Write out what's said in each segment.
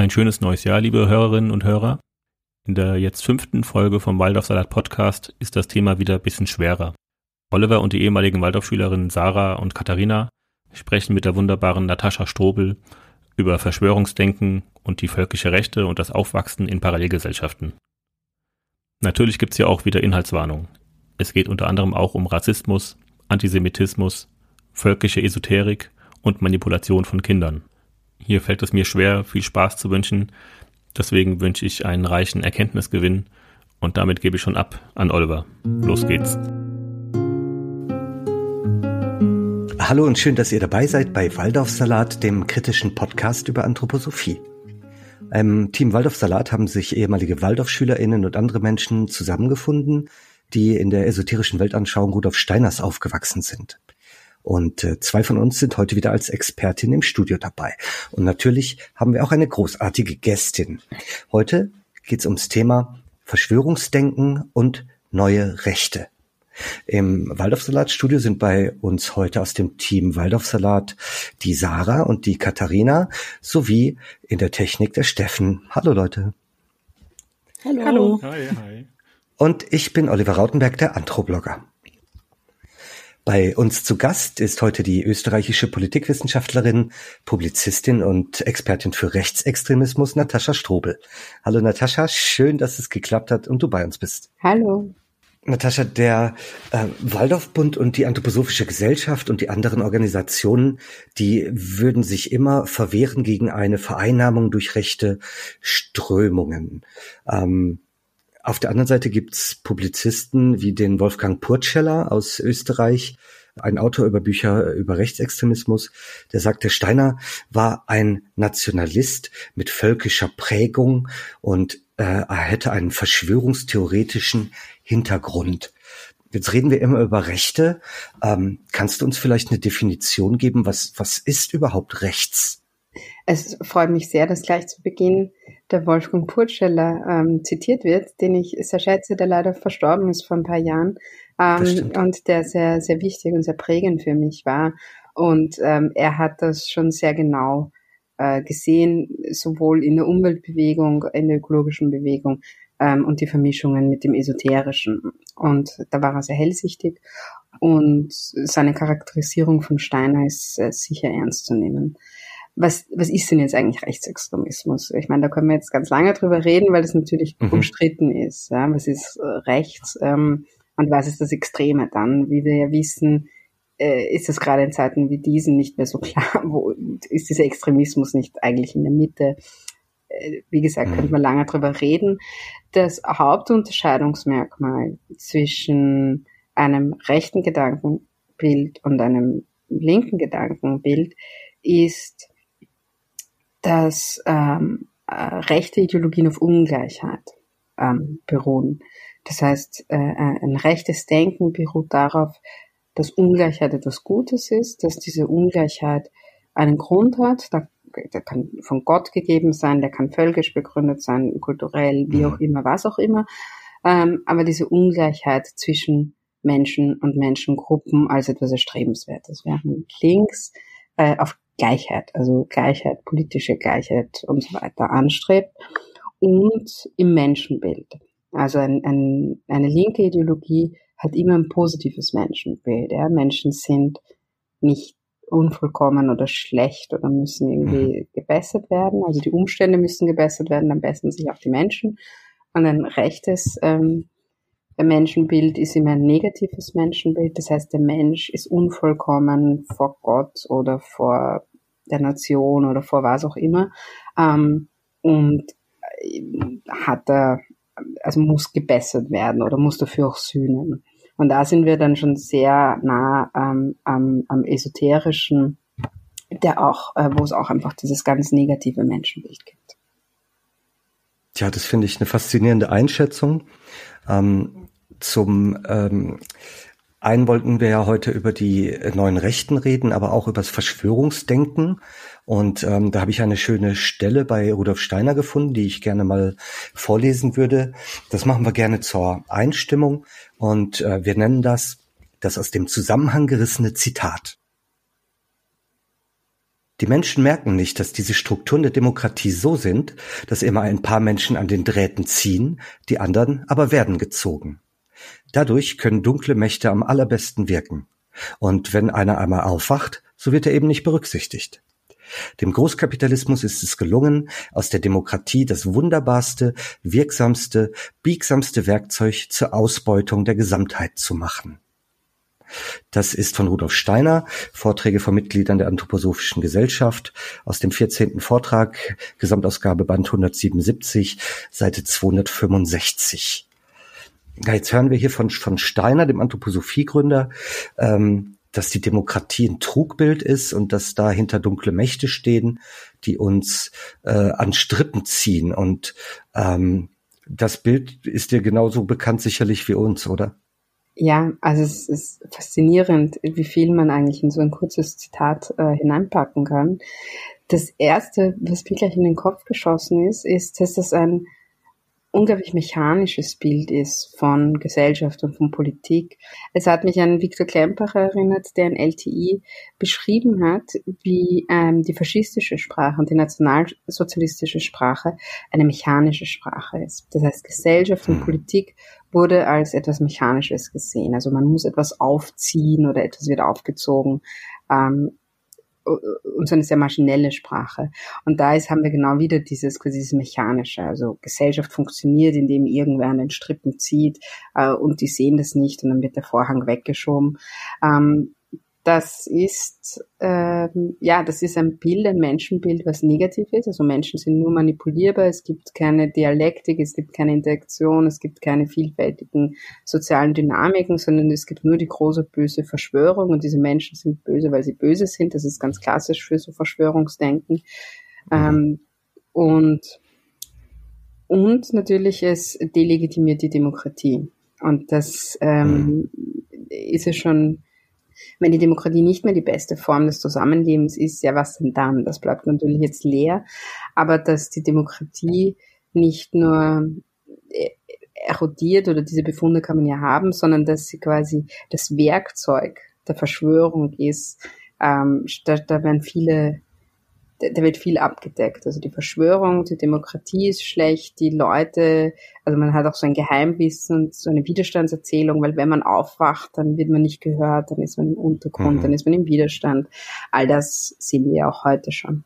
Ein schönes neues Jahr, liebe Hörerinnen und Hörer. In der jetzt fünften Folge vom Waldorfsalat Podcast ist das Thema wieder ein bisschen schwerer. Oliver und die ehemaligen Waldorfschülerinnen Sarah und Katharina sprechen mit der wunderbaren Natascha Strobel über Verschwörungsdenken und die völkische Rechte und das Aufwachsen in Parallelgesellschaften. Natürlich gibt's hier auch wieder Inhaltswarnung. Es geht unter anderem auch um Rassismus, Antisemitismus, völkische Esoterik und Manipulation von Kindern. Hier fällt es mir schwer, viel Spaß zu wünschen. Deswegen wünsche ich einen reichen Erkenntnisgewinn und damit gebe ich schon ab an Oliver. Los geht's. Hallo und schön, dass ihr dabei seid bei Waldorfsalat, dem kritischen Podcast über Anthroposophie. Im Team Waldorfsalat haben sich ehemalige Waldorfschülerinnen und andere Menschen zusammengefunden, die in der esoterischen Weltanschauung Rudolf Steiners aufgewachsen sind. Und äh, zwei von uns sind heute wieder als Expertin im Studio dabei. Und natürlich haben wir auch eine großartige Gästin. Heute geht es ums Thema Verschwörungsdenken und neue Rechte. Im Waldorfsalat-Studio sind bei uns heute aus dem Team Waldorfsalat die Sarah und die Katharina sowie in der Technik der Steffen. Hallo Leute. Hallo. Hallo. Hi, hi. Und ich bin Oliver Rautenberg, der Anthroblogger. Bei uns zu Gast ist heute die österreichische Politikwissenschaftlerin, Publizistin und Expertin für Rechtsextremismus Natascha Strobel. Hallo Natascha, schön, dass es geklappt hat und du bei uns bist. Hallo. Natascha, der äh, Waldorfbund und die Anthroposophische Gesellschaft und die anderen Organisationen, die würden sich immer verwehren gegen eine Vereinnahmung durch rechte Strömungen. Ähm, auf der anderen Seite gibt's Publizisten wie den Wolfgang Purtscheller aus Österreich, ein Autor über Bücher über Rechtsextremismus, der sagt, der Steiner war ein Nationalist mit völkischer Prägung und äh, er hätte einen verschwörungstheoretischen Hintergrund. Jetzt reden wir immer über Rechte. Ähm, kannst du uns vielleicht eine Definition geben? Was, was ist überhaupt rechts? Es freut mich sehr, dass gleich zu Beginn der Wolfgang Purtscheller ähm, zitiert wird, den ich sehr schätze, der leider verstorben ist vor ein paar Jahren ähm, und der sehr, sehr wichtig und sehr prägend für mich war. Und ähm, er hat das schon sehr genau äh, gesehen, sowohl in der Umweltbewegung, in der ökologischen Bewegung ähm, und die Vermischungen mit dem Esoterischen. Und da war er sehr hellsichtig und seine Charakterisierung von Steiner ist äh, sicher ernst zu nehmen was, was ist denn jetzt eigentlich Rechtsextremismus? Ich meine, da können wir jetzt ganz lange drüber reden, weil das natürlich mhm. umstritten ist. Ja? Was ist äh, rechts ähm, und was ist das Extreme dann? Wie wir ja wissen, äh, ist es gerade in Zeiten wie diesen nicht mehr so klar, wo ist dieser Extremismus nicht eigentlich in der Mitte? Äh, wie gesagt, mhm. könnte man lange drüber reden. Das Hauptunterscheidungsmerkmal zwischen einem rechten Gedankenbild und einem linken Gedankenbild ist dass ähm, äh, rechte Ideologien auf Ungleichheit ähm, beruhen. Das heißt, äh, äh, ein rechtes Denken beruht darauf, dass Ungleichheit etwas Gutes ist, dass diese Ungleichheit einen Grund hat. Da, der kann von Gott gegeben sein, der kann völkisch begründet sein, kulturell, wie auch immer, was auch immer. Ähm, aber diese Ungleichheit zwischen Menschen und Menschengruppen als etwas Erstrebenswertes. Während links äh, auf Gleichheit, also Gleichheit, politische Gleichheit und so weiter anstrebt und im Menschenbild. Also ein, ein, eine linke Ideologie hat immer ein positives Menschenbild. Ja? Menschen sind nicht unvollkommen oder schlecht oder müssen irgendwie mhm. gebessert werden. Also die Umstände müssen gebessert werden, dann bessern sich auch die Menschen. Und ein rechtes ähm, Menschenbild ist immer ein negatives Menschenbild. Das heißt, der Mensch ist unvollkommen vor Gott oder vor der Nation oder vor was auch immer. Ähm, und äh, hat er, also muss gebessert werden oder muss dafür auch sühnen. Und da sind wir dann schon sehr nah ähm, am, am esoterischen, der auch, äh, wo es auch einfach dieses ganz negative Menschenbild gibt. Tja, das finde ich eine faszinierende Einschätzung. Ähm, zum ähm, einen wollten wir ja heute über die neuen Rechten reden, aber auch über das Verschwörungsdenken. Und ähm, da habe ich eine schöne Stelle bei Rudolf Steiner gefunden, die ich gerne mal vorlesen würde. Das machen wir gerne zur Einstimmung. Und äh, wir nennen das das aus dem Zusammenhang gerissene Zitat. Die Menschen merken nicht, dass diese Strukturen der Demokratie so sind, dass immer ein paar Menschen an den Drähten ziehen, die anderen aber werden gezogen. Dadurch können dunkle Mächte am allerbesten wirken. Und wenn einer einmal aufwacht, so wird er eben nicht berücksichtigt. Dem Großkapitalismus ist es gelungen, aus der Demokratie das wunderbarste, wirksamste, biegsamste Werkzeug zur Ausbeutung der Gesamtheit zu machen. Das ist von Rudolf Steiner, Vorträge von Mitgliedern der Anthroposophischen Gesellschaft aus dem 14. Vortrag, Gesamtausgabe Band 177, Seite 265. Jetzt hören wir hier von, von Steiner, dem Anthroposophiegründer, ähm, dass die Demokratie ein Trugbild ist und dass dahinter dunkle Mächte stehen, die uns äh, an Strippen ziehen. Und ähm, das Bild ist dir genauso bekannt sicherlich wie uns, oder? Ja, also es ist faszinierend, wie viel man eigentlich in so ein kurzes Zitat äh, hineinpacken kann. Das erste, was mir gleich in den Kopf geschossen ist, ist, dass das ein unglaublich mechanisches Bild ist von Gesellschaft und von Politik. Es hat mich an Viktor Klempacher erinnert, der in LTI beschrieben hat, wie ähm, die faschistische Sprache und die nationalsozialistische Sprache eine mechanische Sprache ist. Das heißt, Gesellschaft und hm. Politik wurde als etwas Mechanisches gesehen. Also man muss etwas aufziehen oder etwas wird aufgezogen. Ähm, und so eine sehr maschinelle Sprache. Und da ist, haben wir genau wieder dieses, dieses Mechanische. Also Gesellschaft funktioniert, indem irgendwer an den Strippen zieht äh, und die sehen das nicht und dann wird der Vorhang weggeschoben. Ähm, das ist ähm, ja, das ist ein Bild, ein Menschenbild, was negativ ist. Also Menschen sind nur manipulierbar. Es gibt keine Dialektik, es gibt keine Interaktion, es gibt keine vielfältigen sozialen Dynamiken, sondern es gibt nur die große böse Verschwörung. Und diese Menschen sind böse, weil sie böse sind. Das ist ganz klassisch für so Verschwörungsdenken. Mhm. Ähm, und und natürlich es delegitimiert die Demokratie. Und das ähm, mhm. ist ja schon wenn die Demokratie nicht mehr die beste Form des Zusammenlebens ist, ja, was denn dann? Das bleibt natürlich jetzt leer. Aber dass die Demokratie nicht nur äh, erodiert oder diese Befunde kann man ja haben, sondern dass sie quasi das Werkzeug der Verschwörung ist, ähm, da, da werden viele da wird viel abgedeckt. Also die Verschwörung, die Demokratie ist schlecht, die Leute, also man hat auch so ein Geheimwissen und so eine Widerstandserzählung, weil wenn man aufwacht, dann wird man nicht gehört, dann ist man im Untergrund, mhm. dann ist man im Widerstand. All das sehen wir auch heute schon.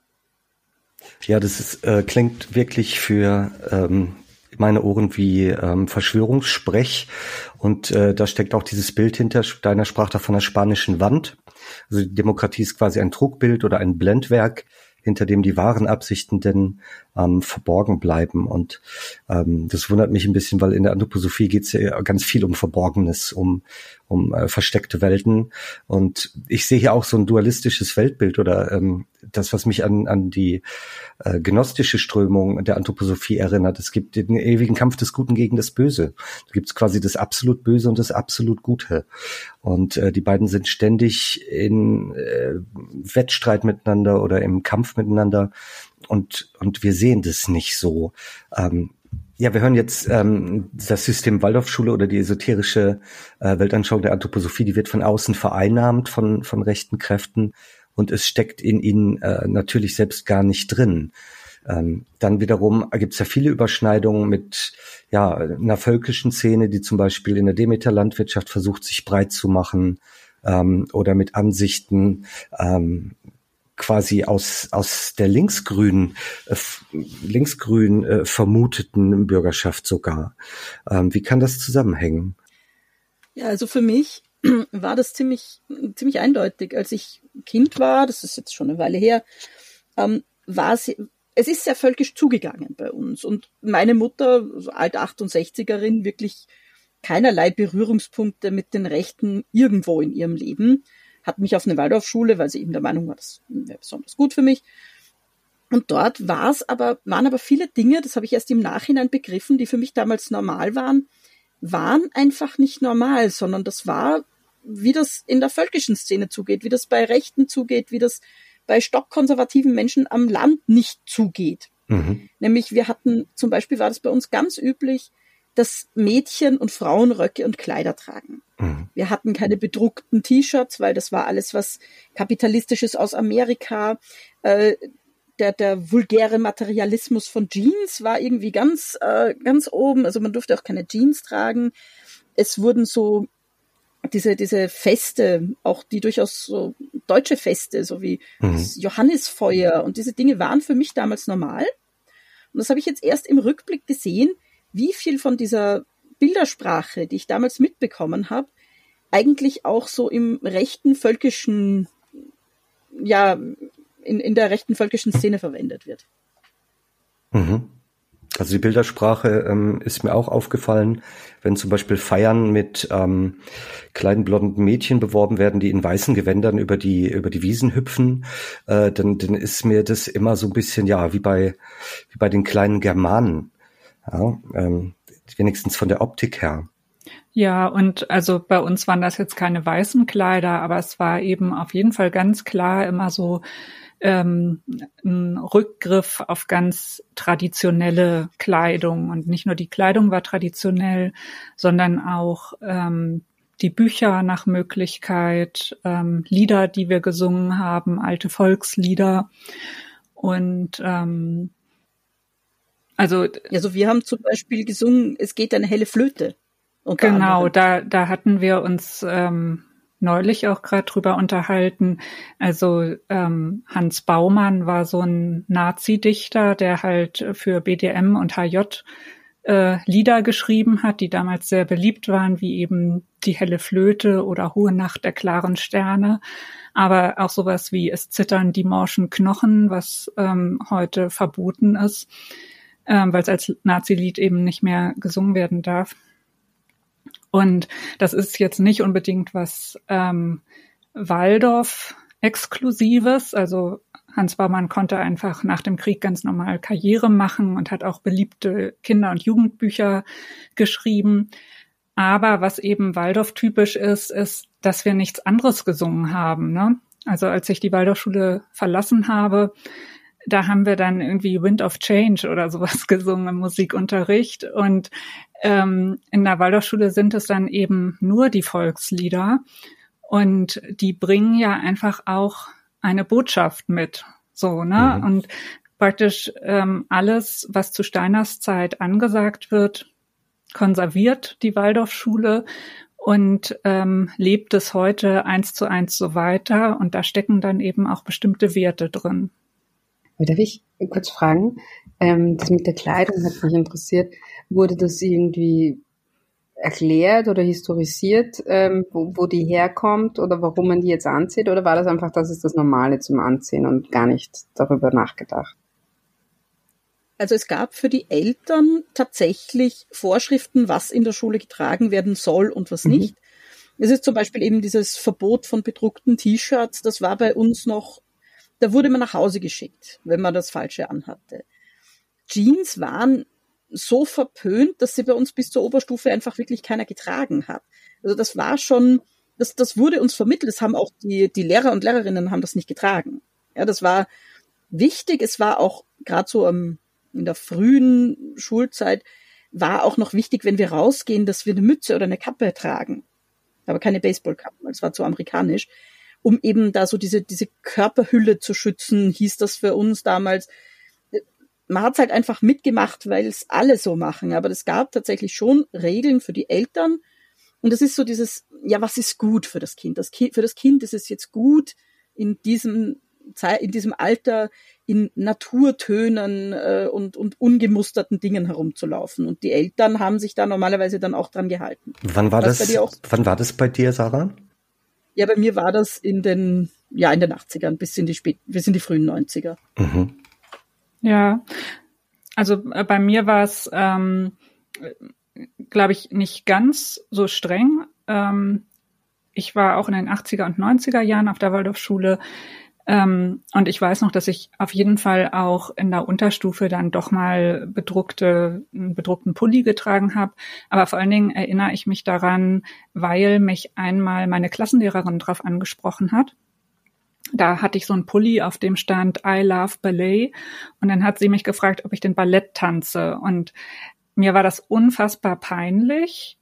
Ja, das ist, äh, klingt wirklich für ähm, meine Ohren wie ähm, Verschwörungssprech. Und äh, da steckt auch dieses Bild hinter, deiner sprach da von der spanischen Wand. Also die Demokratie ist quasi ein Druckbild oder ein Blendwerk, hinter dem die wahren Absichten denn ähm, verborgen bleiben. Und ähm, das wundert mich ein bisschen, weil in der Anthroposophie geht es ja ganz viel um Verborgenes, um, um äh, versteckte Welten. Und ich sehe hier auch so ein dualistisches Weltbild oder ähm, das, was mich an, an die äh, gnostische Strömung der Anthroposophie erinnert. Es gibt den ewigen Kampf des Guten gegen das Böse. Da gibt es quasi das absolut Böse und das absolut Gute. Und äh, die beiden sind ständig in äh, Wettstreit miteinander oder im Kampf miteinander und, und wir sehen das nicht so. Ähm, ja, wir hören jetzt ähm, das System Waldorfschule oder die esoterische äh, Weltanschauung der Anthroposophie, die wird von außen vereinnahmt von, von rechten Kräften und es steckt in ihnen äh, natürlich selbst gar nicht drin. Ähm, dann wiederum gibt es ja viele Überschneidungen mit ja, einer völkischen Szene, die zum Beispiel in der Demeter-Landwirtschaft versucht, sich breit zu machen ähm, oder mit Ansichten ähm, quasi aus, aus der linksgrünen, äh, linksgrün äh, vermuteten Bürgerschaft sogar. Ähm, wie kann das zusammenhängen? Ja, also für mich war das ziemlich, ziemlich eindeutig. Als ich Kind war, das ist jetzt schon eine Weile her, ähm, war sie, es ist sehr völkisch zugegangen bei uns. Und meine Mutter, so alt 68erin, wirklich keinerlei Berührungspunkte mit den Rechten irgendwo in ihrem Leben hat mich auf eine Waldorfschule, weil sie eben der Meinung war, das wäre besonders gut für mich. Und dort war es aber, waren aber viele Dinge, das habe ich erst im Nachhinein begriffen, die für mich damals normal waren, waren einfach nicht normal, sondern das war, wie das in der völkischen Szene zugeht, wie das bei Rechten zugeht, wie das bei stockkonservativen Menschen am Land nicht zugeht. Mhm. Nämlich wir hatten, zum Beispiel war das bei uns ganz üblich, dass Mädchen und Frauen Röcke und Kleider tragen. Mhm. Wir hatten keine bedruckten T-Shirts, weil das war alles was kapitalistisches aus Amerika. Äh, der, der vulgäre Materialismus von Jeans war irgendwie ganz, äh, ganz oben. Also man durfte auch keine Jeans tragen. Es wurden so diese, diese Feste, auch die durchaus so deutsche Feste, so wie mhm. das Johannisfeuer und diese Dinge waren für mich damals normal. Und das habe ich jetzt erst im Rückblick gesehen, wie viel von dieser Bildersprache, die ich damals mitbekommen habe, eigentlich auch so im rechten völkischen, ja, in, in der rechten völkischen Szene verwendet wird. Mhm. Also die Bildersprache ähm, ist mir auch aufgefallen, wenn zum Beispiel Feiern mit ähm, kleinen blonden Mädchen beworben werden, die in weißen Gewändern über die über die Wiesen hüpfen, äh, dann, dann ist mir das immer so ein bisschen ja wie bei wie bei den kleinen Germanen, ja, ähm, wenigstens von der Optik her. Ja, und also bei uns waren das jetzt keine weißen Kleider, aber es war eben auf jeden Fall ganz klar immer so ähm, ein Rückgriff auf ganz traditionelle Kleidung. Und nicht nur die Kleidung war traditionell, sondern auch ähm, die Bücher nach Möglichkeit, ähm, Lieder, die wir gesungen haben, alte Volkslieder. Und ähm, also also wir haben zum Beispiel gesungen, es geht eine helle Flöte. Genau, da, da hatten wir uns ähm, neulich auch gerade drüber unterhalten. Also ähm, Hans Baumann war so ein Nazi-Dichter, der halt für BDM und HJ äh, Lieder geschrieben hat, die damals sehr beliebt waren, wie eben Die helle Flöte oder Hohe Nacht der klaren Sterne. Aber auch sowas wie Es zittern die morschen Knochen, was ähm, heute verboten ist, ähm, weil es als Nazi-Lied eben nicht mehr gesungen werden darf. Und das ist jetzt nicht unbedingt was ähm, Waldorf-Exklusives. Also Hans Baumann konnte einfach nach dem Krieg ganz normal Karriere machen und hat auch beliebte Kinder- und Jugendbücher geschrieben. Aber was eben Waldorf-typisch ist, ist, dass wir nichts anderes gesungen haben. Ne? Also als ich die Waldorfschule verlassen habe, da haben wir dann irgendwie Wind of Change oder sowas gesungen im Musikunterricht. Und ähm, in der Waldorfschule sind es dann eben nur die Volkslieder. Und die bringen ja einfach auch eine Botschaft mit. So, ne? Mhm. Und praktisch ähm, alles, was zu Steiners Zeit angesagt wird, konserviert die Waldorfschule und ähm, lebt es heute eins zu eins so weiter. Und da stecken dann eben auch bestimmte Werte drin. Darf ich kurz fragen? Ähm, das mit der Kleidung hat mich interessiert. Wurde das irgendwie erklärt oder historisiert, ähm, wo, wo die herkommt oder warum man die jetzt anzieht? Oder war das einfach, das ist das Normale zum Anziehen und gar nicht darüber nachgedacht? Also es gab für die Eltern tatsächlich Vorschriften, was in der Schule getragen werden soll und was mhm. nicht. Es ist zum Beispiel eben dieses Verbot von bedruckten T-Shirts. Das war bei uns noch da wurde man nach Hause geschickt, wenn man das Falsche anhatte. Jeans waren so verpönt, dass sie bei uns bis zur Oberstufe einfach wirklich keiner getragen hat. Also das war schon, das, das wurde uns vermittelt. Das haben auch die, die Lehrer und Lehrerinnen haben das nicht getragen. Ja, das war wichtig. Es war auch gerade so um, in der frühen Schulzeit war auch noch wichtig, wenn wir rausgehen, dass wir eine Mütze oder eine Kappe tragen. Aber keine Baseballkappen, es war zu amerikanisch um eben da so diese, diese Körperhülle zu schützen, hieß das für uns damals. Man hat es halt einfach mitgemacht, weil es alle so machen. Aber es gab tatsächlich schon Regeln für die Eltern. Und es ist so dieses, ja, was ist gut für das Kind? Das kind für das Kind ist es jetzt gut, in diesem in diesem Alter in Naturtönen äh, und, und ungemusterten Dingen herumzulaufen. Und die Eltern haben sich da normalerweise dann auch dran gehalten. Wann war Was das? Wann war das bei dir, Sarah? Ja, bei mir war das in den, ja, in den 80ern bis in die spät, bis in die frühen 90er. Mhm. Ja, also äh, bei mir war es, ähm, glaube ich, nicht ganz so streng. Ähm, ich war auch in den 80er und 90er Jahren auf der Waldorfschule ähm, und ich weiß noch, dass ich auf jeden Fall auch in der Unterstufe dann doch mal bedruckte, einen bedruckten Pulli getragen habe. Aber vor allen Dingen erinnere ich mich daran, weil mich einmal meine Klassenlehrerin darauf angesprochen hat. Da hatte ich so einen Pulli, auf dem stand I love Ballet. Und dann hat sie mich gefragt, ob ich den Ballett tanze. Und mir war das unfassbar peinlich,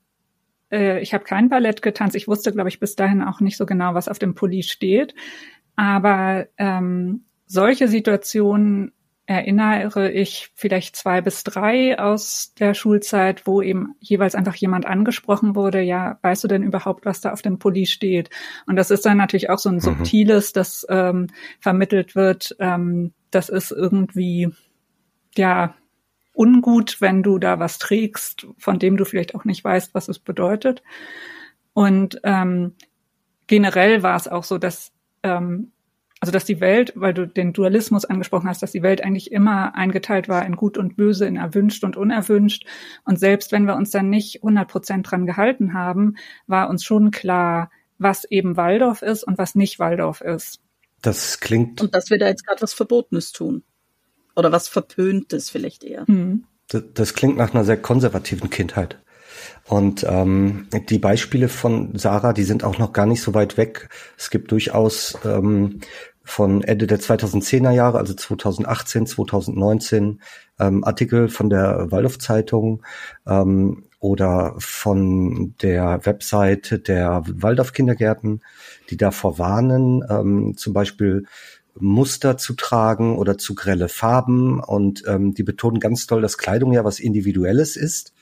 äh, ich habe kein Ballett getanzt. Ich wusste, glaube ich, bis dahin auch nicht so genau, was auf dem Pulli steht. Aber ähm, solche Situationen erinnere ich vielleicht zwei bis drei aus der Schulzeit, wo eben jeweils einfach jemand angesprochen wurde, ja, weißt du denn überhaupt, was da auf dem Pulli steht? Und das ist dann natürlich auch so ein mhm. subtiles, das ähm, vermittelt wird, ähm, das ist irgendwie, ja, ungut, wenn du da was trägst, von dem du vielleicht auch nicht weißt, was es bedeutet. Und ähm, generell war es auch so, dass ähm, also dass die Welt, weil du den Dualismus angesprochen hast, dass die Welt eigentlich immer eingeteilt war in gut und böse, in erwünscht und unerwünscht. Und selbst wenn wir uns dann nicht 100 Prozent dran gehalten haben, war uns schon klar, was eben Waldorf ist und was nicht Waldorf ist. Das klingt. Und dass wir da jetzt gerade was Verbotenes tun. Oder was Verpöntes vielleicht eher. Hm. Das, das klingt nach einer sehr konservativen Kindheit. Und ähm, die Beispiele von Sarah, die sind auch noch gar nicht so weit weg. Es gibt durchaus ähm, von Ende der 2010er Jahre, also 2018, 2019, ähm, Artikel von der Waldorf Zeitung ähm, oder von der Webseite der Waldorf Kindergärten, die davor warnen, ähm, zum Beispiel Muster zu tragen oder zu grelle Farben und ähm, die betonen ganz toll, dass Kleidung ja was Individuelles ist.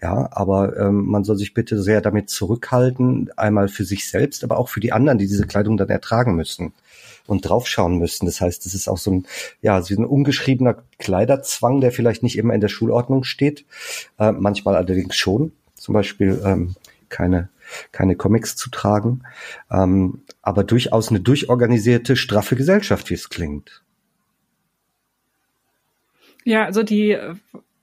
Ja, aber ähm, man soll sich bitte sehr damit zurückhalten, einmal für sich selbst, aber auch für die anderen, die diese Kleidung dann ertragen müssen und draufschauen müssen. Das heißt, es ist auch so ein, ja, so ein ungeschriebener Kleiderzwang, der vielleicht nicht immer in der Schulordnung steht, äh, manchmal allerdings schon. Zum Beispiel ähm, keine keine Comics zu tragen, ähm, aber durchaus eine durchorganisierte, straffe Gesellschaft, wie es klingt. Ja, also die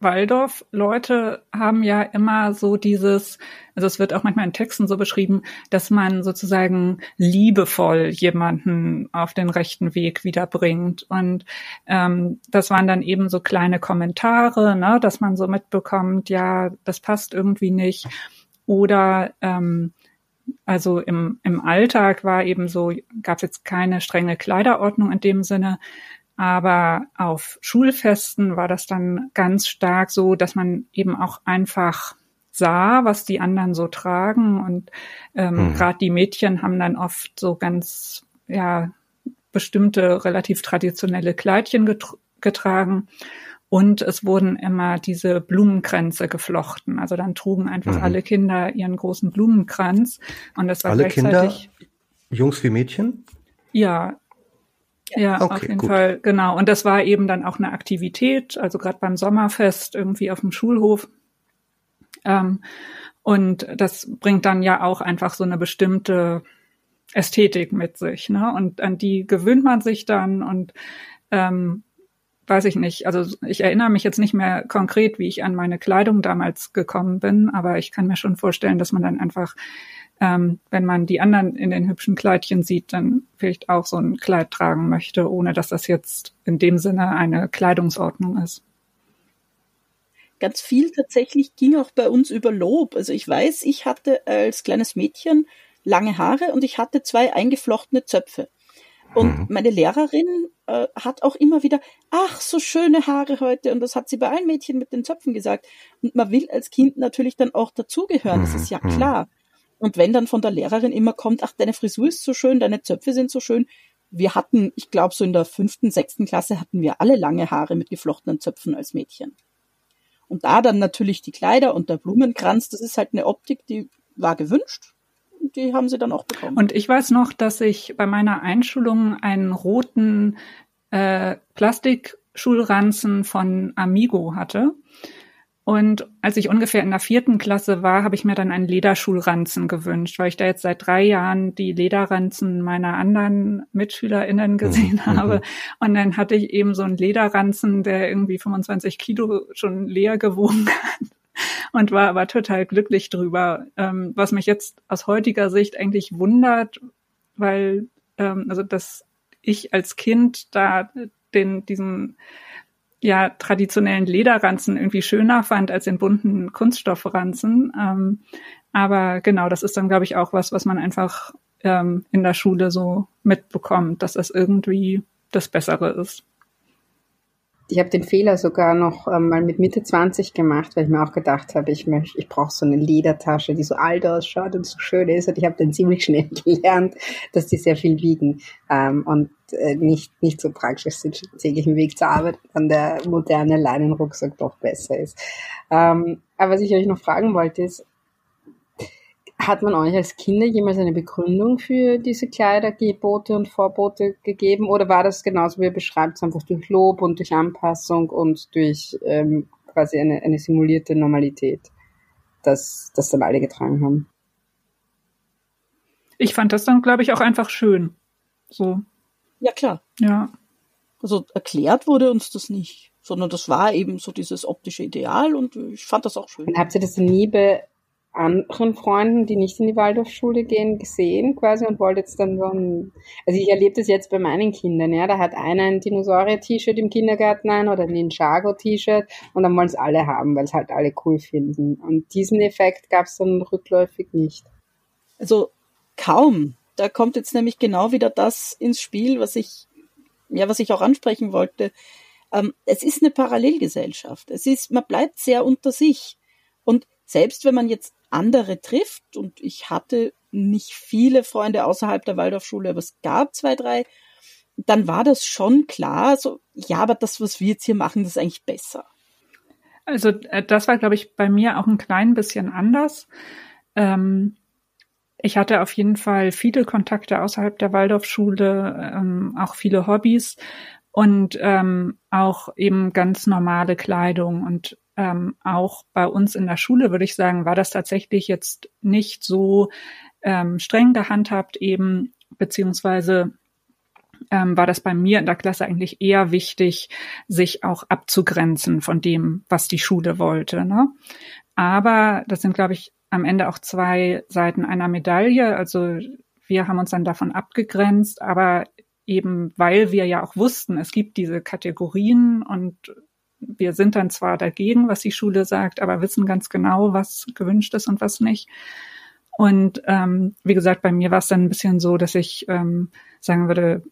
Waldorf-Leute haben ja immer so dieses, also es wird auch manchmal in Texten so beschrieben, dass man sozusagen liebevoll jemanden auf den rechten Weg wiederbringt. Und ähm, das waren dann eben so kleine Kommentare, ne, dass man so mitbekommt, ja, das passt irgendwie nicht. Oder ähm, also im, im Alltag war eben so, gab es jetzt keine strenge Kleiderordnung in dem Sinne, aber auf Schulfesten war das dann ganz stark so, dass man eben auch einfach sah, was die anderen so tragen. Und ähm, mhm. gerade die Mädchen haben dann oft so ganz, ja, bestimmte relativ traditionelle Kleidchen getr getragen. Und es wurden immer diese Blumenkränze geflochten. Also dann trugen einfach mhm. alle Kinder ihren großen Blumenkranz. Und das war alle gleichzeitig. Kinder, Jungs wie Mädchen? Ja, ja, okay, auf jeden gut. Fall, genau. Und das war eben dann auch eine Aktivität, also gerade beim Sommerfest irgendwie auf dem Schulhof. Ähm, und das bringt dann ja auch einfach so eine bestimmte Ästhetik mit sich, ne? Und an die gewöhnt man sich dann und ähm, weiß ich nicht. Also ich erinnere mich jetzt nicht mehr konkret, wie ich an meine Kleidung damals gekommen bin, aber ich kann mir schon vorstellen, dass man dann einfach ähm, wenn man die anderen in den hübschen Kleidchen sieht, dann vielleicht auch so ein Kleid tragen möchte, ohne dass das jetzt in dem Sinne eine Kleidungsordnung ist. Ganz viel tatsächlich ging auch bei uns über Lob. Also ich weiß, ich hatte als kleines Mädchen lange Haare und ich hatte zwei eingeflochtene Zöpfe. Und mhm. meine Lehrerin äh, hat auch immer wieder, ach, so schöne Haare heute. Und das hat sie bei allen Mädchen mit den Zöpfen gesagt. Und man will als Kind natürlich dann auch dazugehören. Das ist ja mhm. klar. Und wenn dann von der Lehrerin immer kommt, ach, deine Frisur ist so schön, deine Zöpfe sind so schön. Wir hatten, ich glaube, so in der fünften, sechsten Klasse hatten wir alle lange Haare mit geflochtenen Zöpfen als Mädchen. Und da dann natürlich die Kleider und der Blumenkranz, das ist halt eine Optik, die war gewünscht. Die haben sie dann auch bekommen. Und ich weiß noch, dass ich bei meiner Einschulung einen roten äh, Plastikschulranzen von Amigo hatte. Und als ich ungefähr in der vierten Klasse war, habe ich mir dann einen Lederschulranzen gewünscht, weil ich da jetzt seit drei Jahren die Lederranzen meiner anderen MitschülerInnen gesehen mhm. habe. Und dann hatte ich eben so einen Lederranzen, der irgendwie 25 Kilo schon leer gewogen hat und war aber total glücklich drüber. Ähm, was mich jetzt aus heutiger Sicht eigentlich wundert, weil ähm, also dass ich als Kind da den diesen ja traditionellen Lederranzen irgendwie schöner fand als den bunten Kunststoffranzen. Ähm, aber genau, das ist dann, glaube ich, auch was, was man einfach ähm, in der Schule so mitbekommt, dass das irgendwie das Bessere ist. ich habe den Fehler sogar noch ähm, mal mit Mitte 20 gemacht, weil ich mir auch gedacht habe, ich möchte, ich brauche so eine Ledertasche, die so alt ausschaut und so schön ist. Und ich habe dann ziemlich schnell gelernt, dass die sehr viel wiegen ähm, und äh, nicht nicht so praktisch sind täglichen Weg zur Arbeit, dann der moderne Leinenrucksack doch besser ist. Ähm, aber was ich euch noch fragen wollte ist, hat man euch als Kinder jemals eine Begründung für diese Kleidergebote und Vorbote gegeben oder war das genauso wie ihr beschreibt, einfach durch Lob und durch Anpassung und durch ähm, quasi eine, eine simulierte Normalität, dass das dann alle getragen haben? Ich fand das dann, glaube ich, auch einfach schön. So. Ja, klar. Ja. Also erklärt wurde uns das nicht, sondern das war eben so dieses optische Ideal und ich fand das auch schön. Und habt ihr das nie be anderen Freunden, die nicht in die Waldorfschule gehen, gesehen quasi und wollte jetzt dann so ein, also ich erlebe das jetzt bei meinen Kindern, ja, da hat einer ein Dinosaurier-T-Shirt im Kindergarten ein oder ein Ninjago-T-Shirt und dann wollen es alle haben, weil es halt alle cool finden. Und diesen Effekt gab es dann rückläufig nicht. Also kaum. Da kommt jetzt nämlich genau wieder das ins Spiel, was ich, ja, was ich auch ansprechen wollte. Ähm, es ist eine Parallelgesellschaft. Es ist, man bleibt sehr unter sich. Und selbst wenn man jetzt andere trifft, und ich hatte nicht viele Freunde außerhalb der Waldorfschule, aber es gab zwei, drei, dann war das schon klar, so, ja, aber das, was wir jetzt hier machen, das ist eigentlich besser. Also äh, das war, glaube ich, bei mir auch ein klein bisschen anders. Ähm, ich hatte auf jeden Fall viele Kontakte außerhalb der Waldorfschule, ähm, auch viele Hobbys und ähm, auch eben ganz normale Kleidung. Und ähm, auch bei uns in der Schule, würde ich sagen, war das tatsächlich jetzt nicht so ähm, streng gehandhabt eben, beziehungsweise ähm, war das bei mir in der Klasse eigentlich eher wichtig, sich auch abzugrenzen von dem, was die Schule wollte. Ne? Aber das sind, glaube ich, am Ende auch zwei Seiten einer Medaille. Also wir haben uns dann davon abgegrenzt, aber eben weil wir ja auch wussten, es gibt diese Kategorien und wir sind dann zwar dagegen, was die Schule sagt, aber wissen ganz genau, was gewünscht ist und was nicht. Und ähm, wie gesagt, bei mir war es dann ein bisschen so, dass ich ähm, sagen würde,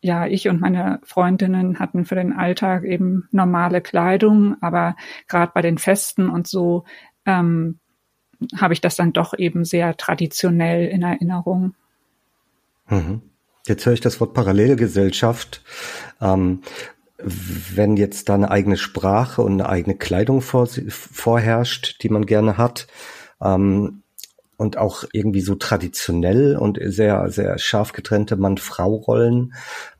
ja, ich und meine Freundinnen hatten für den Alltag eben normale Kleidung, aber gerade bei den Festen und so ähm, habe ich das dann doch eben sehr traditionell in Erinnerung. Mhm. Jetzt höre ich das Wort Parallelgesellschaft. Ähm, wenn jetzt da eine eigene Sprache und eine eigene Kleidung vor, vorherrscht, die man gerne hat, ähm, und auch irgendwie so traditionell und sehr, sehr scharf getrennte Mann-Frau-Rollen,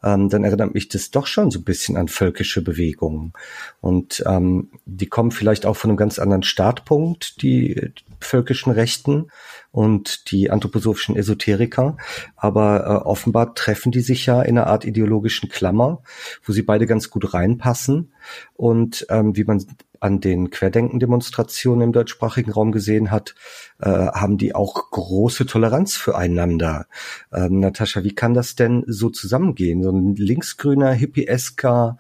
ähm, dann erinnert mich das doch schon so ein bisschen an völkische Bewegungen. Und ähm, die kommen vielleicht auch von einem ganz anderen Startpunkt, die völkischen Rechten und die anthroposophischen Esoteriker. Aber äh, offenbar treffen die sich ja in einer Art ideologischen Klammer, wo sie beide ganz gut reinpassen. Und ähm, wie man an den Querdenken-Demonstrationen im deutschsprachigen Raum gesehen hat, äh, haben die auch große Toleranz füreinander. Ähm, Natascha, wie kann das denn so zusammengehen? So ein linksgrüner, hippiesker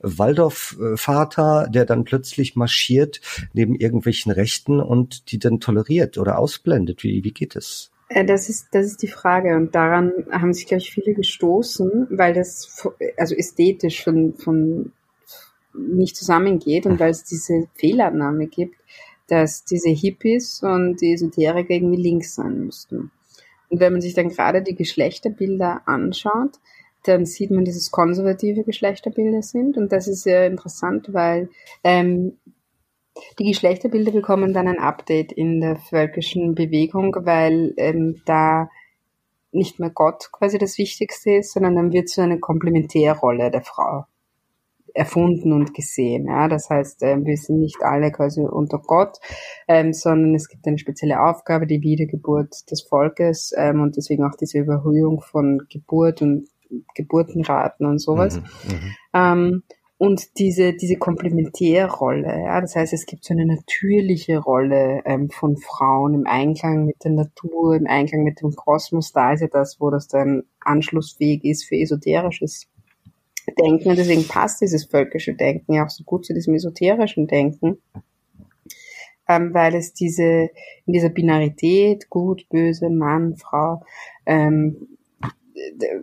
Waldorf-Vater, der dann plötzlich marschiert neben irgendwelchen Rechten und die dann toleriert oder ausblendet. Wie, wie geht es? Äh, das ist, das ist die Frage. Und daran haben sich, glaube ich, viele gestoßen, weil das also ästhetisch von, von nicht zusammengeht und weil es diese Fehlannahme gibt, dass diese Hippies und die Esoteriker irgendwie links sein müssten. Und wenn man sich dann gerade die Geschlechterbilder anschaut, dann sieht man, dass es konservative Geschlechterbilder sind. Und das ist sehr interessant, weil ähm, die Geschlechterbilder bekommen dann ein Update in der völkischen Bewegung, weil ähm, da nicht mehr Gott quasi das Wichtigste ist, sondern dann wird so eine Komplementärrolle der Frau erfunden und gesehen. Ja? Das heißt, äh, wir sind nicht alle quasi unter Gott, ähm, sondern es gibt eine spezielle Aufgabe, die Wiedergeburt des Volkes ähm, und deswegen auch diese Überhöhung von Geburt und Geburtenraten und sowas. Mhm, mhm. ähm, und diese, diese Komplementärrolle, ja, das heißt, es gibt so eine natürliche Rolle ähm, von Frauen im Einklang mit der Natur, im Einklang mit dem Kosmos. Da ist ja das, wo das dann anschlussfähig ist für esoterisches Denken. Und deswegen passt dieses völkische Denken ja auch so gut zu diesem esoterischen Denken, ähm, weil es diese, in dieser Binarität, gut, böse, Mann, Frau, ähm,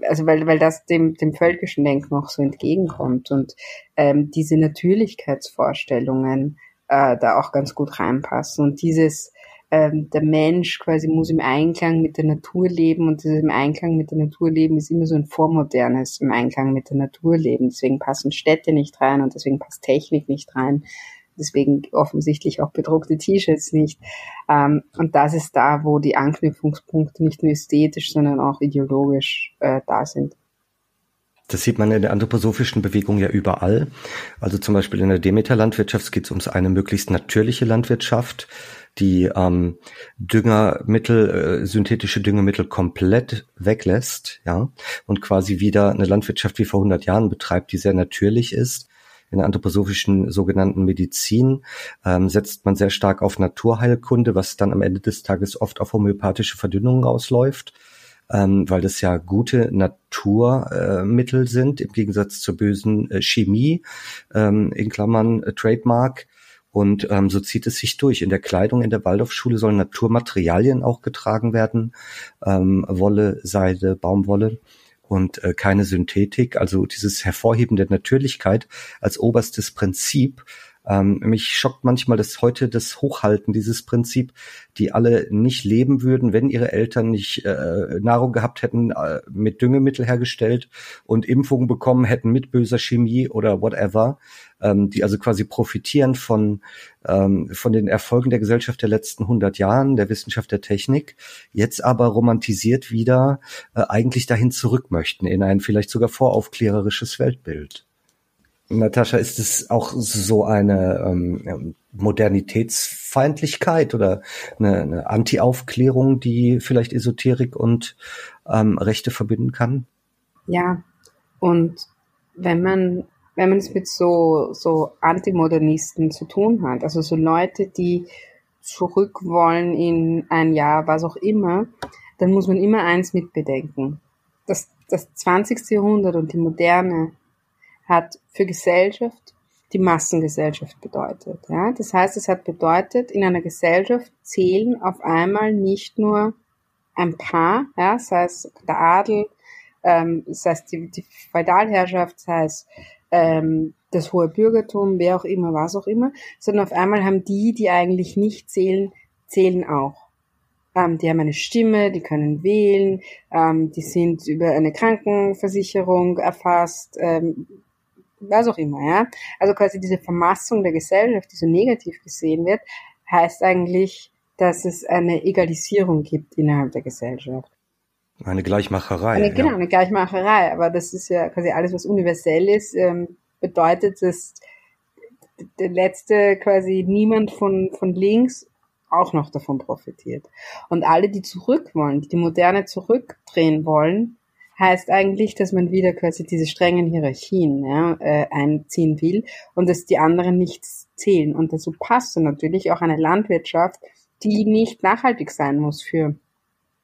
also weil, weil das dem, dem völkischen Denken auch so entgegenkommt und ähm, diese Natürlichkeitsvorstellungen äh, da auch ganz gut reinpassen. Und dieses, ähm, der Mensch quasi muss im Einklang mit der Natur leben und dieses im Einklang mit der Natur leben ist immer so ein vormodernes im Einklang mit der Natur leben. Deswegen passen Städte nicht rein und deswegen passt Technik nicht rein. Deswegen offensichtlich auch bedruckte T-Shirts nicht. Ähm, und das ist da, wo die Anknüpfungspunkte nicht nur ästhetisch, sondern auch ideologisch äh, da sind. Das sieht man in der anthroposophischen Bewegung ja überall. Also zum Beispiel in der Demeter-Landwirtschaft geht es um eine möglichst natürliche Landwirtschaft, die ähm, Düngermittel, äh, synthetische Düngemittel komplett weglässt, ja, und quasi wieder eine Landwirtschaft wie vor 100 Jahren betreibt, die sehr natürlich ist. In der anthroposophischen sogenannten Medizin ähm, setzt man sehr stark auf Naturheilkunde, was dann am Ende des Tages oft auf homöopathische Verdünnungen ausläuft ähm, weil das ja gute Naturmittel äh, sind, im Gegensatz zur bösen äh, Chemie, ähm, in Klammern äh, Trademark. Und ähm, so zieht es sich durch. In der Kleidung in der Waldorfschule sollen Naturmaterialien auch getragen werden. Ähm, Wolle, Seide, Baumwolle und äh, keine Synthetik. Also dieses Hervorheben der Natürlichkeit als oberstes Prinzip ähm, mich schockt manchmal, dass heute das Hochhalten dieses Prinzip, die alle nicht leben würden, wenn ihre Eltern nicht äh, Nahrung gehabt hätten, äh, mit Düngemittel hergestellt und Impfungen bekommen hätten mit böser Chemie oder whatever, ähm, die also quasi profitieren von, ähm, von den Erfolgen der Gesellschaft der letzten 100 Jahren, der Wissenschaft der Technik, jetzt aber romantisiert wieder äh, eigentlich dahin zurück möchten, in ein vielleicht sogar voraufklärerisches Weltbild. Natascha, ist es auch so eine ähm, Modernitätsfeindlichkeit oder eine, eine Anti-Aufklärung, die vielleicht Esoterik und ähm, Rechte verbinden kann? Ja, und wenn man wenn man es mit so so Antimodernisten zu tun hat, also so Leute, die zurück wollen in ein Jahr, was auch immer, dann muss man immer eins mitbedenken. Das, das 20. Jahrhundert und die Moderne hat für Gesellschaft die Massengesellschaft bedeutet. Ja? Das heißt, es hat bedeutet, in einer Gesellschaft zählen auf einmal nicht nur ein paar, ja, sei es der Adel, ähm, sei es die, die Feudalherrschaft, sei es ähm, das hohe Bürgertum, wer auch immer, was auch immer, sondern auf einmal haben die, die eigentlich nicht zählen, zählen auch. Ähm, die haben eine Stimme, die können wählen, ähm, die sind über eine Krankenversicherung erfasst, ähm, was auch immer, ja. Also quasi diese Vermassung der Gesellschaft, die so negativ gesehen wird, heißt eigentlich, dass es eine Egalisierung gibt innerhalb der Gesellschaft. Eine Gleichmacherei. Eine, genau, eine Gleichmacherei. Aber das ist ja quasi alles, was universell ist, ähm, bedeutet, dass der letzte quasi niemand von, von links auch noch davon profitiert. Und alle, die zurück wollen, die die Moderne zurückdrehen wollen, heißt eigentlich, dass man wieder quasi diese strengen Hierarchien ja, äh, einziehen will und dass die anderen nichts zählen. Und dazu passt natürlich auch eine Landwirtschaft, die nicht nachhaltig sein muss für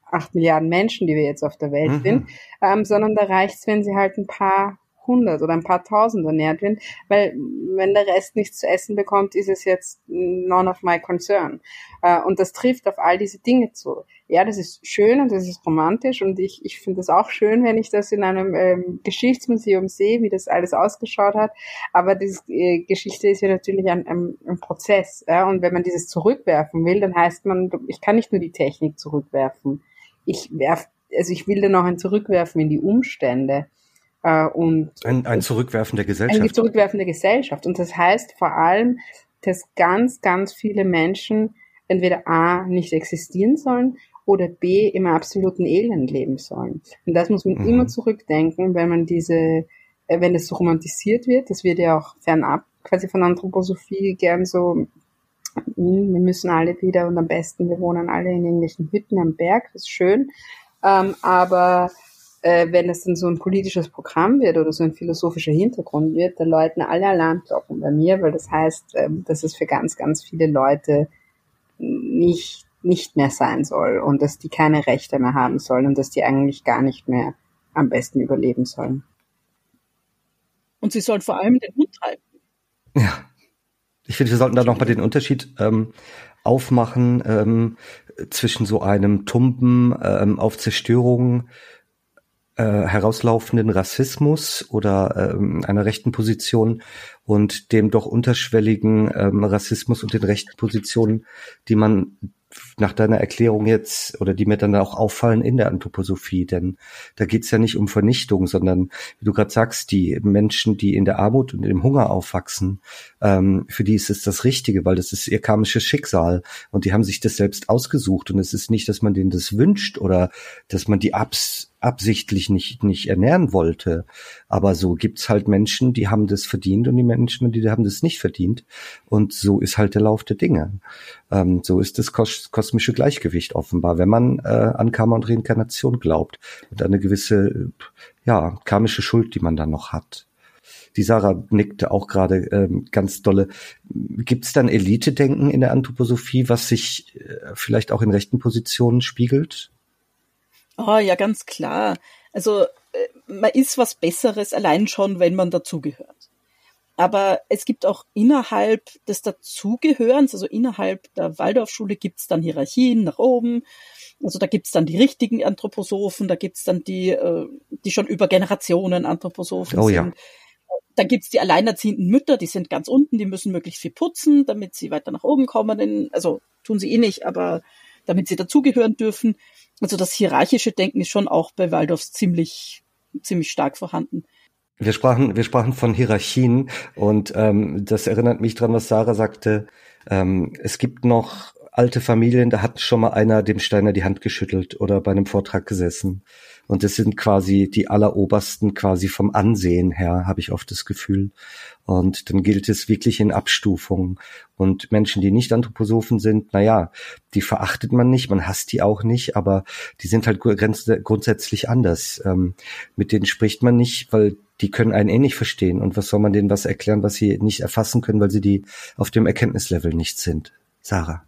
acht Milliarden Menschen, die wir jetzt auf der Welt mhm. sind, ähm, sondern da reicht's, wenn sie halt ein paar hundert oder ein paar tausend ernährt werden, weil wenn der Rest nichts zu essen bekommt, ist es jetzt none of my concern. Äh, und das trifft auf all diese Dinge zu. Ja, das ist schön und das ist romantisch und ich, ich finde es auch schön, wenn ich das in einem ähm, Geschichtsmuseum sehe, wie das alles ausgeschaut hat. Aber diese äh, Geschichte ist ja natürlich ein, ein, ein Prozess. Ja? Und wenn man dieses zurückwerfen will, dann heißt man, ich kann nicht nur die Technik zurückwerfen. Ich werf, also ich will dann auch ein Zurückwerfen in die Umstände. Äh, und ein, ein Zurückwerfen der Gesellschaft. Ein Zurückwerfen der Gesellschaft. Und das heißt vor allem, dass ganz, ganz viele Menschen entweder A nicht existieren sollen oder B im absoluten Elend leben sollen. Und das muss man mhm. immer zurückdenken, wenn man diese, äh, wenn es so romantisiert wird, das wird ja auch fernab quasi von Anthroposophie gern so, hm, wir müssen alle wieder und am besten, wir wohnen alle in irgendwelchen Hütten am Berg, das ist schön. Ähm, aber äh, wenn es dann so ein politisches Programm wird oder so ein philosophischer Hintergrund wird, dann läuten alle Alarmglocken bei mir, weil das heißt, äh, dass es für ganz, ganz viele Leute nicht, nicht mehr sein soll und dass die keine Rechte mehr haben sollen und dass die eigentlich gar nicht mehr am besten überleben sollen. Und sie sollen vor allem den Hund halten. Ja. Ich finde, wir sollten da nochmal den Unterschied ähm, aufmachen ähm, zwischen so einem Tumpen ähm, auf Zerstörung äh, herauslaufenden Rassismus oder ähm, einer rechten Position und dem doch unterschwelligen ähm, Rassismus und den rechten Positionen, die man nach deiner Erklärung jetzt oder die mir dann auch auffallen in der Anthroposophie, denn da geht's ja nicht um Vernichtung, sondern wie du gerade sagst, die Menschen, die in der Armut und im Hunger aufwachsen, ähm, für die ist es das Richtige, weil das ist ihr karmisches Schicksal und die haben sich das selbst ausgesucht. Und es ist nicht, dass man denen das wünscht oder dass man die abs absichtlich nicht, nicht ernähren wollte. Aber so gibt's halt Menschen, die haben das verdient und die Menschen, die haben das nicht verdient. Und so ist halt der Lauf der Dinge. Ähm, so ist das kos kosmische Gleichgewicht offenbar, wenn man äh, an Karma und Reinkarnation glaubt und eine gewisse, ja, karmische Schuld, die man dann noch hat. Die Sarah nickte auch gerade ähm, ganz dolle. Gibt es dann Elite-Denken in der Anthroposophie, was sich äh, vielleicht auch in rechten Positionen spiegelt? Oh ja, ganz klar. Also äh, man ist was Besseres allein schon, wenn man dazugehört. Aber es gibt auch innerhalb des Dazugehörens, also innerhalb der Waldorfschule gibt's dann Hierarchien nach oben. Also da gibt's dann die richtigen Anthroposophen, da gibt's dann die, äh, die schon über Generationen Anthroposophen oh, sind. Ja. Dann gibt's die alleinerziehenden Mütter, die sind ganz unten, die müssen möglichst viel putzen, damit sie weiter nach oben kommen. Also tun sie eh nicht, aber damit sie dazugehören dürfen. Also das hierarchische Denken ist schon auch bei Waldorfs ziemlich, ziemlich stark vorhanden. Wir sprachen, wir sprachen von Hierarchien und ähm, das erinnert mich dran, was Sarah sagte. Ähm, es gibt noch alte Familien, da hat schon mal einer dem Steiner die Hand geschüttelt oder bei einem Vortrag gesessen. Und das sind quasi die allerobersten quasi vom Ansehen her, habe ich oft das Gefühl. Und dann gilt es wirklich in Abstufungen. Und Menschen, die nicht Anthroposophen sind, naja, die verachtet man nicht, man hasst die auch nicht, aber die sind halt grundsätzlich anders. Ähm, mit denen spricht man nicht, weil die können einen eh nicht verstehen. Und was soll man denen was erklären, was sie nicht erfassen können, weil sie die auf dem Erkenntnislevel nicht sind? Sarah.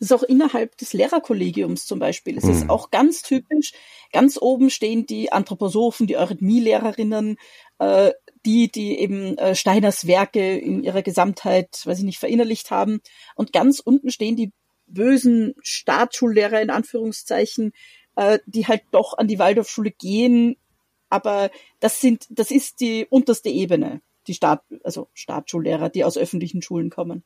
Das ist auch innerhalb des Lehrerkollegiums zum Beispiel. Es mhm. ist auch ganz typisch. Ganz oben stehen die Anthroposophen, die Eurythmie-Lehrerinnen, äh, die, die eben äh, Steiners Werke in ihrer Gesamtheit, weiß ich nicht, verinnerlicht haben. Und ganz unten stehen die bösen Staatsschullehrer in Anführungszeichen, äh, die halt doch an die Waldorfschule gehen. Aber das sind, das ist die unterste Ebene, die Staat, also Staatsschullehrer, die aus öffentlichen Schulen kommen.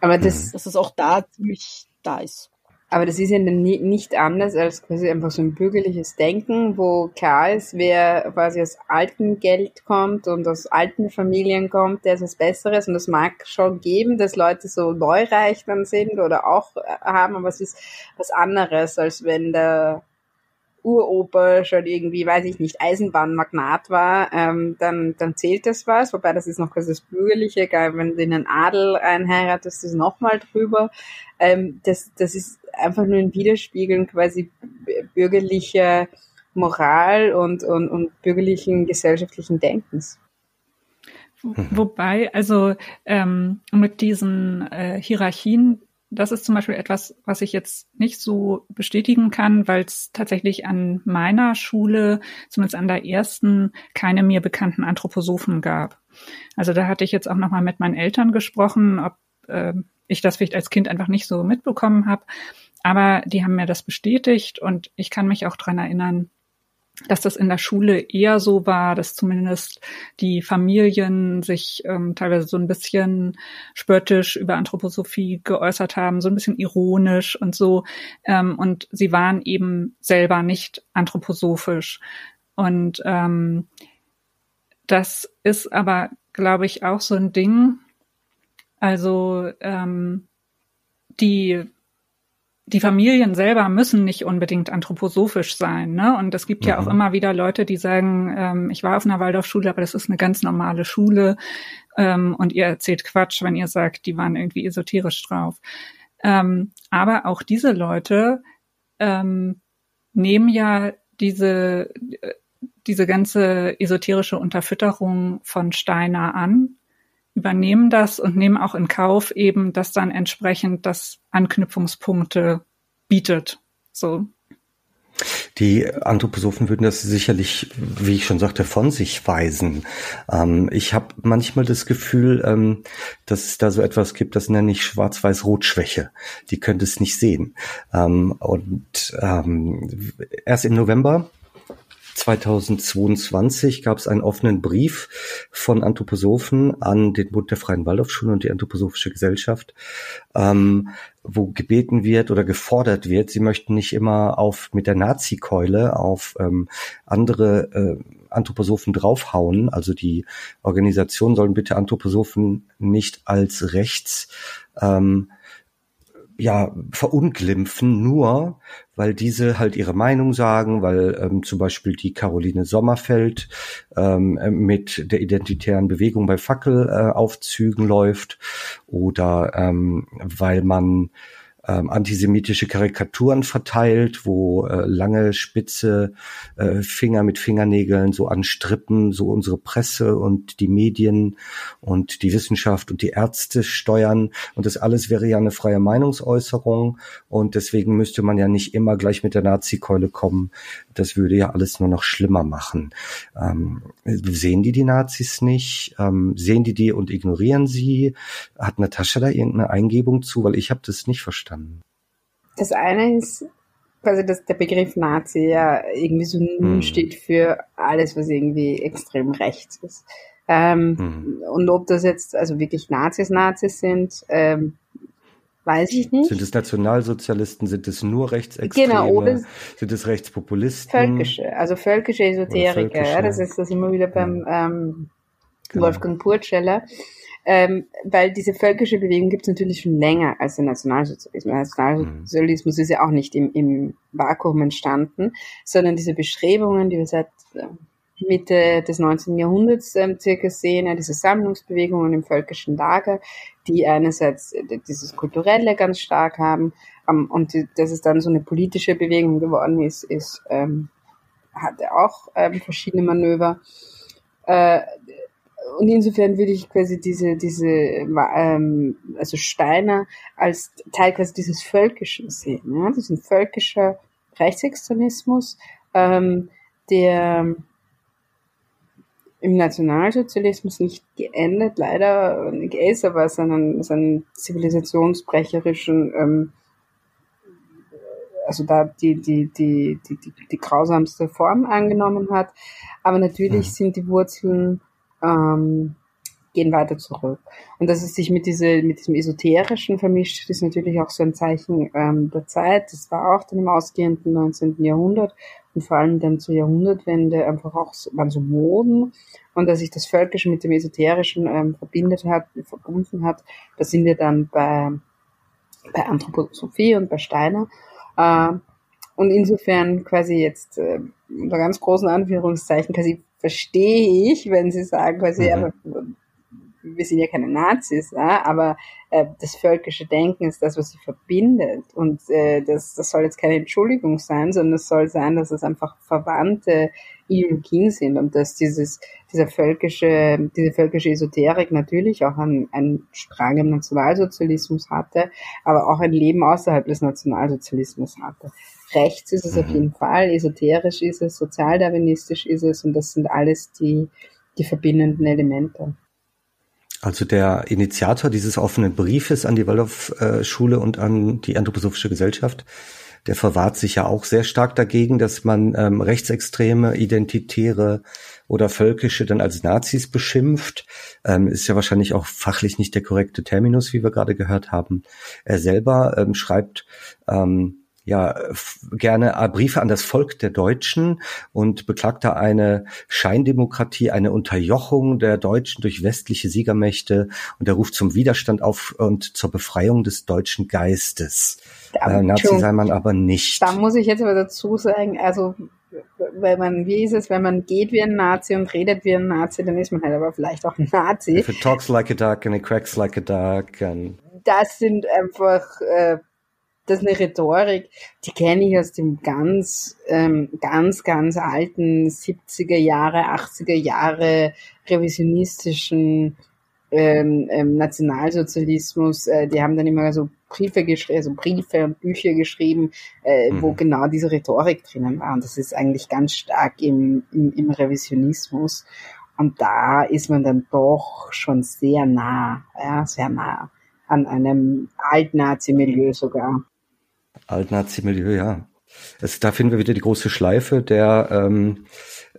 Aber das, dass es auch da ziemlich da ist. Aber das ist ja nicht anders als quasi einfach so ein bürgerliches Denken, wo klar ist, wer quasi aus altem Geld kommt und aus alten Familien kommt, der ist was Besseres. Und es mag schon geben, dass Leute so neureich dann sind oder auch haben, aber es ist was anderes, als wenn der Uropa schon irgendwie, weiß ich nicht, Eisenbahnmagnat war, ähm, dann, dann zählt das was. Wobei das ist noch quasi das Bürgerliche, egal, wenn du in einen Adel einheiratest, ist nochmal drüber. Ähm, das, das ist einfach nur ein Widerspiegeln quasi bürgerlicher Moral und, und, und bürgerlichen gesellschaftlichen Denkens. Wobei, also ähm, mit diesen äh, Hierarchien das ist zum Beispiel etwas, was ich jetzt nicht so bestätigen kann, weil es tatsächlich an meiner Schule, zumindest an der ersten, keine mir bekannten Anthroposophen gab. Also da hatte ich jetzt auch nochmal mit meinen Eltern gesprochen, ob äh, ich das vielleicht als Kind einfach nicht so mitbekommen habe. Aber die haben mir das bestätigt und ich kann mich auch dran erinnern, dass das in der Schule eher so war, dass zumindest die Familien sich ähm, teilweise so ein bisschen spöttisch über Anthroposophie geäußert haben, so ein bisschen ironisch und so. Ähm, und sie waren eben selber nicht anthroposophisch. Und ähm, das ist aber, glaube ich, auch so ein Ding. Also ähm, die die Familien selber müssen nicht unbedingt anthroposophisch sein. Ne? Und es gibt mhm. ja auch mhm. immer wieder Leute, die sagen, ähm, ich war auf einer Waldorfschule, aber das ist eine ganz normale Schule ähm, und ihr erzählt Quatsch, wenn ihr sagt, die waren irgendwie esoterisch drauf. Ähm, aber auch diese Leute ähm, nehmen ja diese, diese ganze esoterische Unterfütterung von Steiner an übernehmen das und nehmen auch in Kauf eben, dass dann entsprechend das Anknüpfungspunkte bietet. So. Die Anthroposophen würden das sicherlich, wie ich schon sagte, von sich weisen. Ähm, ich habe manchmal das Gefühl, ähm, dass es da so etwas gibt, das nenne ich Schwarz-Weiß-Rot-Schwäche. Die könnte es nicht sehen. Ähm, und ähm, erst im November 2022 gab es einen offenen Brief von Anthroposophen an den Bund der Freien Waldorfschulen und die Anthroposophische Gesellschaft, ähm, wo gebeten wird oder gefordert wird, sie möchten nicht immer auf mit der Nazi-Keule auf ähm, andere äh, Anthroposophen draufhauen. Also die Organisation sollen bitte Anthroposophen nicht als rechts ähm, ja, verunglimpfen, nur weil diese halt ihre Meinung sagen, weil ähm, zum Beispiel die Caroline Sommerfeld ähm, mit der identitären Bewegung bei Fackelaufzügen äh, läuft oder ähm, weil man ähm, antisemitische Karikaturen verteilt, wo äh, lange spitze äh, Finger mit Fingernägeln so anstrippen, so unsere Presse und die Medien und die Wissenschaft und die Ärzte steuern. Und das alles wäre ja eine freie Meinungsäußerung. Und deswegen müsste man ja nicht immer gleich mit der Nazi-Keule kommen. Das würde ja alles nur noch schlimmer machen. Ähm, sehen die die Nazis nicht? Ähm, sehen die die und ignorieren sie? Hat Natascha da irgendeine Eingebung zu? Weil ich habe das nicht verstanden. Das eine ist quasi, dass der Begriff Nazi ja irgendwie so hm. steht für alles, was irgendwie extrem rechts ist. Ähm, hm. Und ob das jetzt also wirklich Nazis Nazis sind, ähm, weiß ich nicht. Sind es Nationalsozialisten? Sind es nur Rechtsextreme? Genau, sind es Rechtspopulisten? Völkische, also völkische Esoteriker. Ja, das ist das immer wieder beim ähm, genau. Wolfgang Purtscheller ähm, weil diese völkische Bewegung gibt es natürlich schon länger als der Nationalsozialismus. Der Nationalsozialismus mhm. ist ja auch nicht im, im Vakuum entstanden, sondern diese Bestrebungen, die wir seit äh, Mitte des 19. Jahrhunderts ähm, circa sehen, diese Sammlungsbewegungen im völkischen Lager, die einerseits äh, dieses Kulturelle ganz stark haben ähm, und die, dass es dann so eine politische Bewegung geworden ist, ist ähm, hatte auch ähm, verschiedene Manöver. Äh, und insofern würde ich quasi diese, diese, ähm, also Steiner als Teil quasi dieses Völkischen sehen. Ja? Das ist ein völkischer Rechtsextremismus, ähm, der im Nationalsozialismus nicht geendet, leider nicht ist, aber seinen, seinen zivilisationsbrecherischen, ähm, also da die, die, die, die, die, die grausamste Form angenommen hat. Aber natürlich mhm. sind die Wurzeln ähm, gehen weiter zurück. Und dass es sich mit, diese, mit diesem Esoterischen vermischt, ist natürlich auch so ein Zeichen ähm, der Zeit. Das war auch dann im ausgehenden 19. Jahrhundert und vor allem dann zur Jahrhundertwende einfach auch so, waren so Moden und dass sich das Völkische mit dem Esoterischen ähm, verbindet hat, verbunden hat, da sind wir dann bei, bei Anthroposophie und bei Steiner. Äh, und insofern quasi jetzt äh, unter ganz großen Anführungszeichen quasi verstehe ich, wenn sie sagen, quasi, mhm. aber wir sind ja keine Nazis, ja, aber äh, das völkische Denken ist das, was sie verbindet. Und äh, das, das soll jetzt keine Entschuldigung sein, sondern es soll sein, dass es einfach verwandte Ideologien sind und dass dieses, dieser völkische, diese völkische Esoterik natürlich auch einen, einen Strang im Nationalsozialismus hatte, aber auch ein Leben außerhalb des Nationalsozialismus hatte. Rechts ist es mhm. auf jeden Fall, esoterisch ist es, sozialdarwinistisch ist es und das sind alles die, die verbindenden Elemente. Also der Initiator dieses offenen Briefes an die Waldorf-Schule und an die Anthroposophische Gesellschaft, der verwahrt sich ja auch sehr stark dagegen, dass man ähm, rechtsextreme, identitäre oder völkische dann als Nazis beschimpft. Ähm, ist ja wahrscheinlich auch fachlich nicht der korrekte Terminus, wie wir gerade gehört haben. Er selber ähm, schreibt ähm, ja gerne äh, Briefe an das Volk der Deutschen und beklagte eine Scheindemokratie, eine Unterjochung der Deutschen durch westliche Siegermächte und er ruft zum Widerstand auf und zur Befreiung des deutschen Geistes. Äh, Nazi sei man aber nicht. Da muss ich jetzt aber dazu sagen, also weil man, wie ist es, wenn man geht wie ein Nazi und redet wie ein Nazi, dann ist man halt aber vielleicht auch ein Nazi. If it talks like a duck and it cracks like a duck and das sind einfach äh, das ist eine Rhetorik, die kenne ich aus dem ganz, ähm, ganz, ganz alten 70er Jahre, 80er Jahre revisionistischen ähm, ähm, Nationalsozialismus. Äh, die haben dann immer so Briefe geschrieben, also Briefe und Bücher geschrieben, äh, mhm. wo genau diese Rhetorik drinnen war. Und das ist eigentlich ganz stark im, im, im Revisionismus. Und da ist man dann doch schon sehr nah, ja, sehr nah an einem Alt-Nazi-Milieu sogar. Alt-Nazi-Milieu, ja. Das, da finden wir wieder die große Schleife der ähm,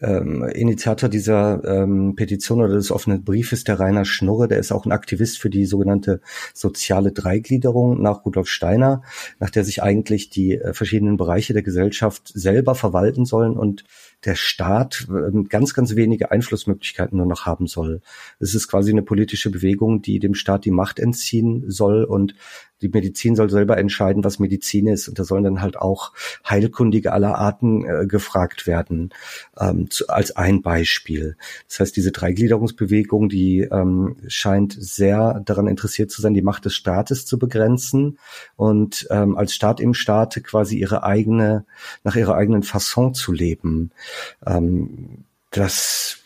ähm, Initiator dieser ähm, Petition oder des offenen Briefes, der Rainer Schnurre, der ist auch ein Aktivist für die sogenannte soziale Dreigliederung nach Rudolf Steiner, nach der sich eigentlich die äh, verschiedenen Bereiche der Gesellschaft selber verwalten sollen und der Staat äh, ganz, ganz wenige Einflussmöglichkeiten nur noch haben soll. Es ist quasi eine politische Bewegung, die dem Staat die Macht entziehen soll und die Medizin soll selber entscheiden, was Medizin ist. Und da sollen dann halt auch Heilkundige aller Arten äh, gefragt werden, ähm, zu, als ein Beispiel. Das heißt, diese Dreigliederungsbewegung, die ähm, scheint sehr daran interessiert zu sein, die Macht des Staates zu begrenzen und ähm, als Staat im Staate quasi ihre eigene, nach ihrer eigenen Fasson zu leben. Ähm, das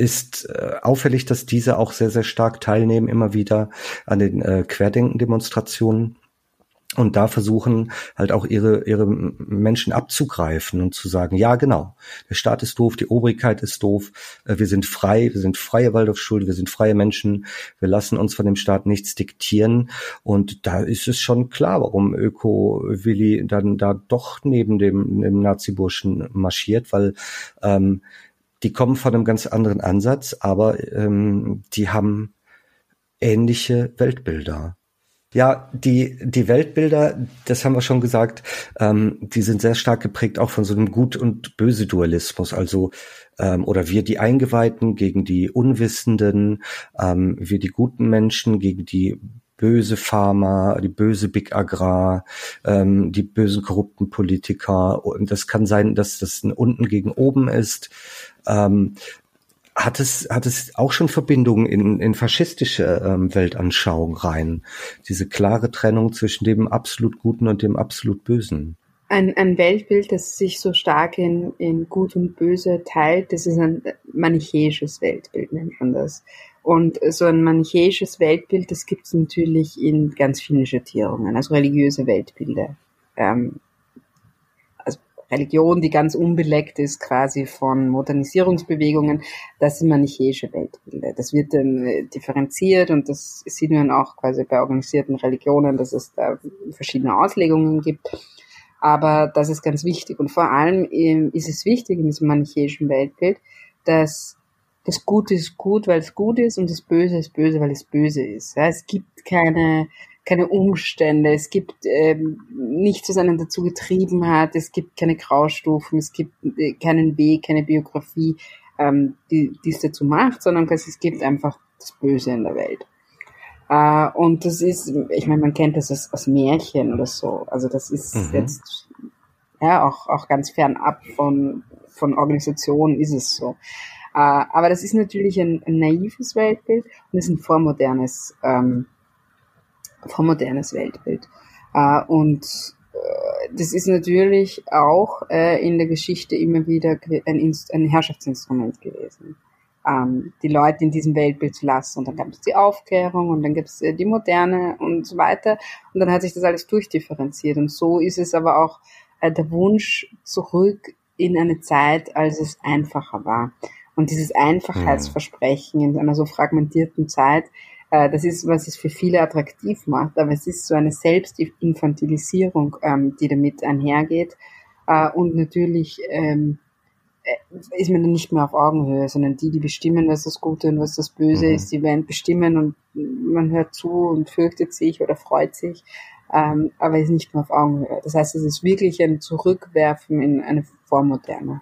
ist äh, auffällig, dass diese auch sehr, sehr stark teilnehmen, immer wieder an den äh, Querdenken-Demonstrationen und da versuchen halt auch ihre ihre Menschen abzugreifen und zu sagen, ja genau, der Staat ist doof, die Obrigkeit ist doof, äh, wir sind frei, wir sind freie Waldorfschule, wir sind freie Menschen, wir lassen uns von dem Staat nichts diktieren. Und da ist es schon klar, warum Öko Willi dann da doch neben dem, dem Nazi-Burschen marschiert, weil ähm, die kommen von einem ganz anderen Ansatz, aber ähm, die haben ähnliche Weltbilder. Ja, die, die Weltbilder, das haben wir schon gesagt, ähm, die sind sehr stark geprägt auch von so einem Gut- und Böse-Dualismus. Also, ähm, oder wir die Eingeweihten gegen die Unwissenden, ähm, wir die guten Menschen gegen die böse Pharma, die böse Big Agrar, ähm, die bösen korrupten Politiker. Und das kann sein, dass das ein unten gegen oben ist. Ähm, hat es, hat es auch schon Verbindungen in, in faschistische ähm, Weltanschauung rein? Diese klare Trennung zwischen dem absolut Guten und dem absolut Bösen? Ein, ein Weltbild, das sich so stark in, in Gut und Böse teilt, das ist ein manichäisches Weltbild, nennt man das. Und so ein manichäisches Weltbild, das gibt es natürlich in ganz vielen Schattierungen, also religiöse Weltbilder. Ähm, Religion, die ganz unbeleckt ist quasi von Modernisierungsbewegungen, das sind manichäische Weltbilder. Das wird dann äh, differenziert und das sieht man auch quasi bei organisierten Religionen, dass es da verschiedene Auslegungen gibt. Aber das ist ganz wichtig. Und vor allem ähm, ist es wichtig in diesem manichäischen Weltbild, dass das Gute ist gut, weil es gut ist und das Böse ist böse, weil es böse ist. Es gibt keine keine Umstände, es gibt ähm, nichts, was einen dazu getrieben hat, es gibt keine Graustufen, es gibt äh, keinen Weg, keine Biografie, ähm, die, es dazu macht, sondern es gibt einfach das Böse in der Welt. Äh, und das ist, ich meine, man kennt das aus, aus Märchen oder so. Also das ist mhm. jetzt ja auch, auch ganz fernab von, von Organisationen ist es so. Äh, aber das ist natürlich ein, ein naives Weltbild und ist ein vormodernes ähm, vom modernes Weltbild. Äh, und äh, das ist natürlich auch äh, in der Geschichte immer wieder ein, ein Herrschaftsinstrument gewesen. Ähm, die Leute in diesem Weltbild zu lassen. Und dann gab es die Aufklärung und dann gibt es äh, die Moderne und so weiter. Und dann hat sich das alles durchdifferenziert. Und so ist es aber auch äh, der Wunsch zurück in eine Zeit, als es einfacher war. Und dieses Einfachheitsversprechen in einer so fragmentierten Zeit das ist, was es für viele attraktiv macht, aber es ist so eine Selbstinfantilisierung, ähm, die damit einhergeht. Äh, und natürlich ähm, äh, ist man dann nicht mehr auf Augenhöhe, sondern die, die bestimmen, was das Gute und was das Böse mhm. ist, die werden bestimmen und man hört zu und fürchtet sich oder freut sich, ähm, aber ist nicht mehr auf Augenhöhe. Das heißt, es ist wirklich ein Zurückwerfen in eine Vormoderne.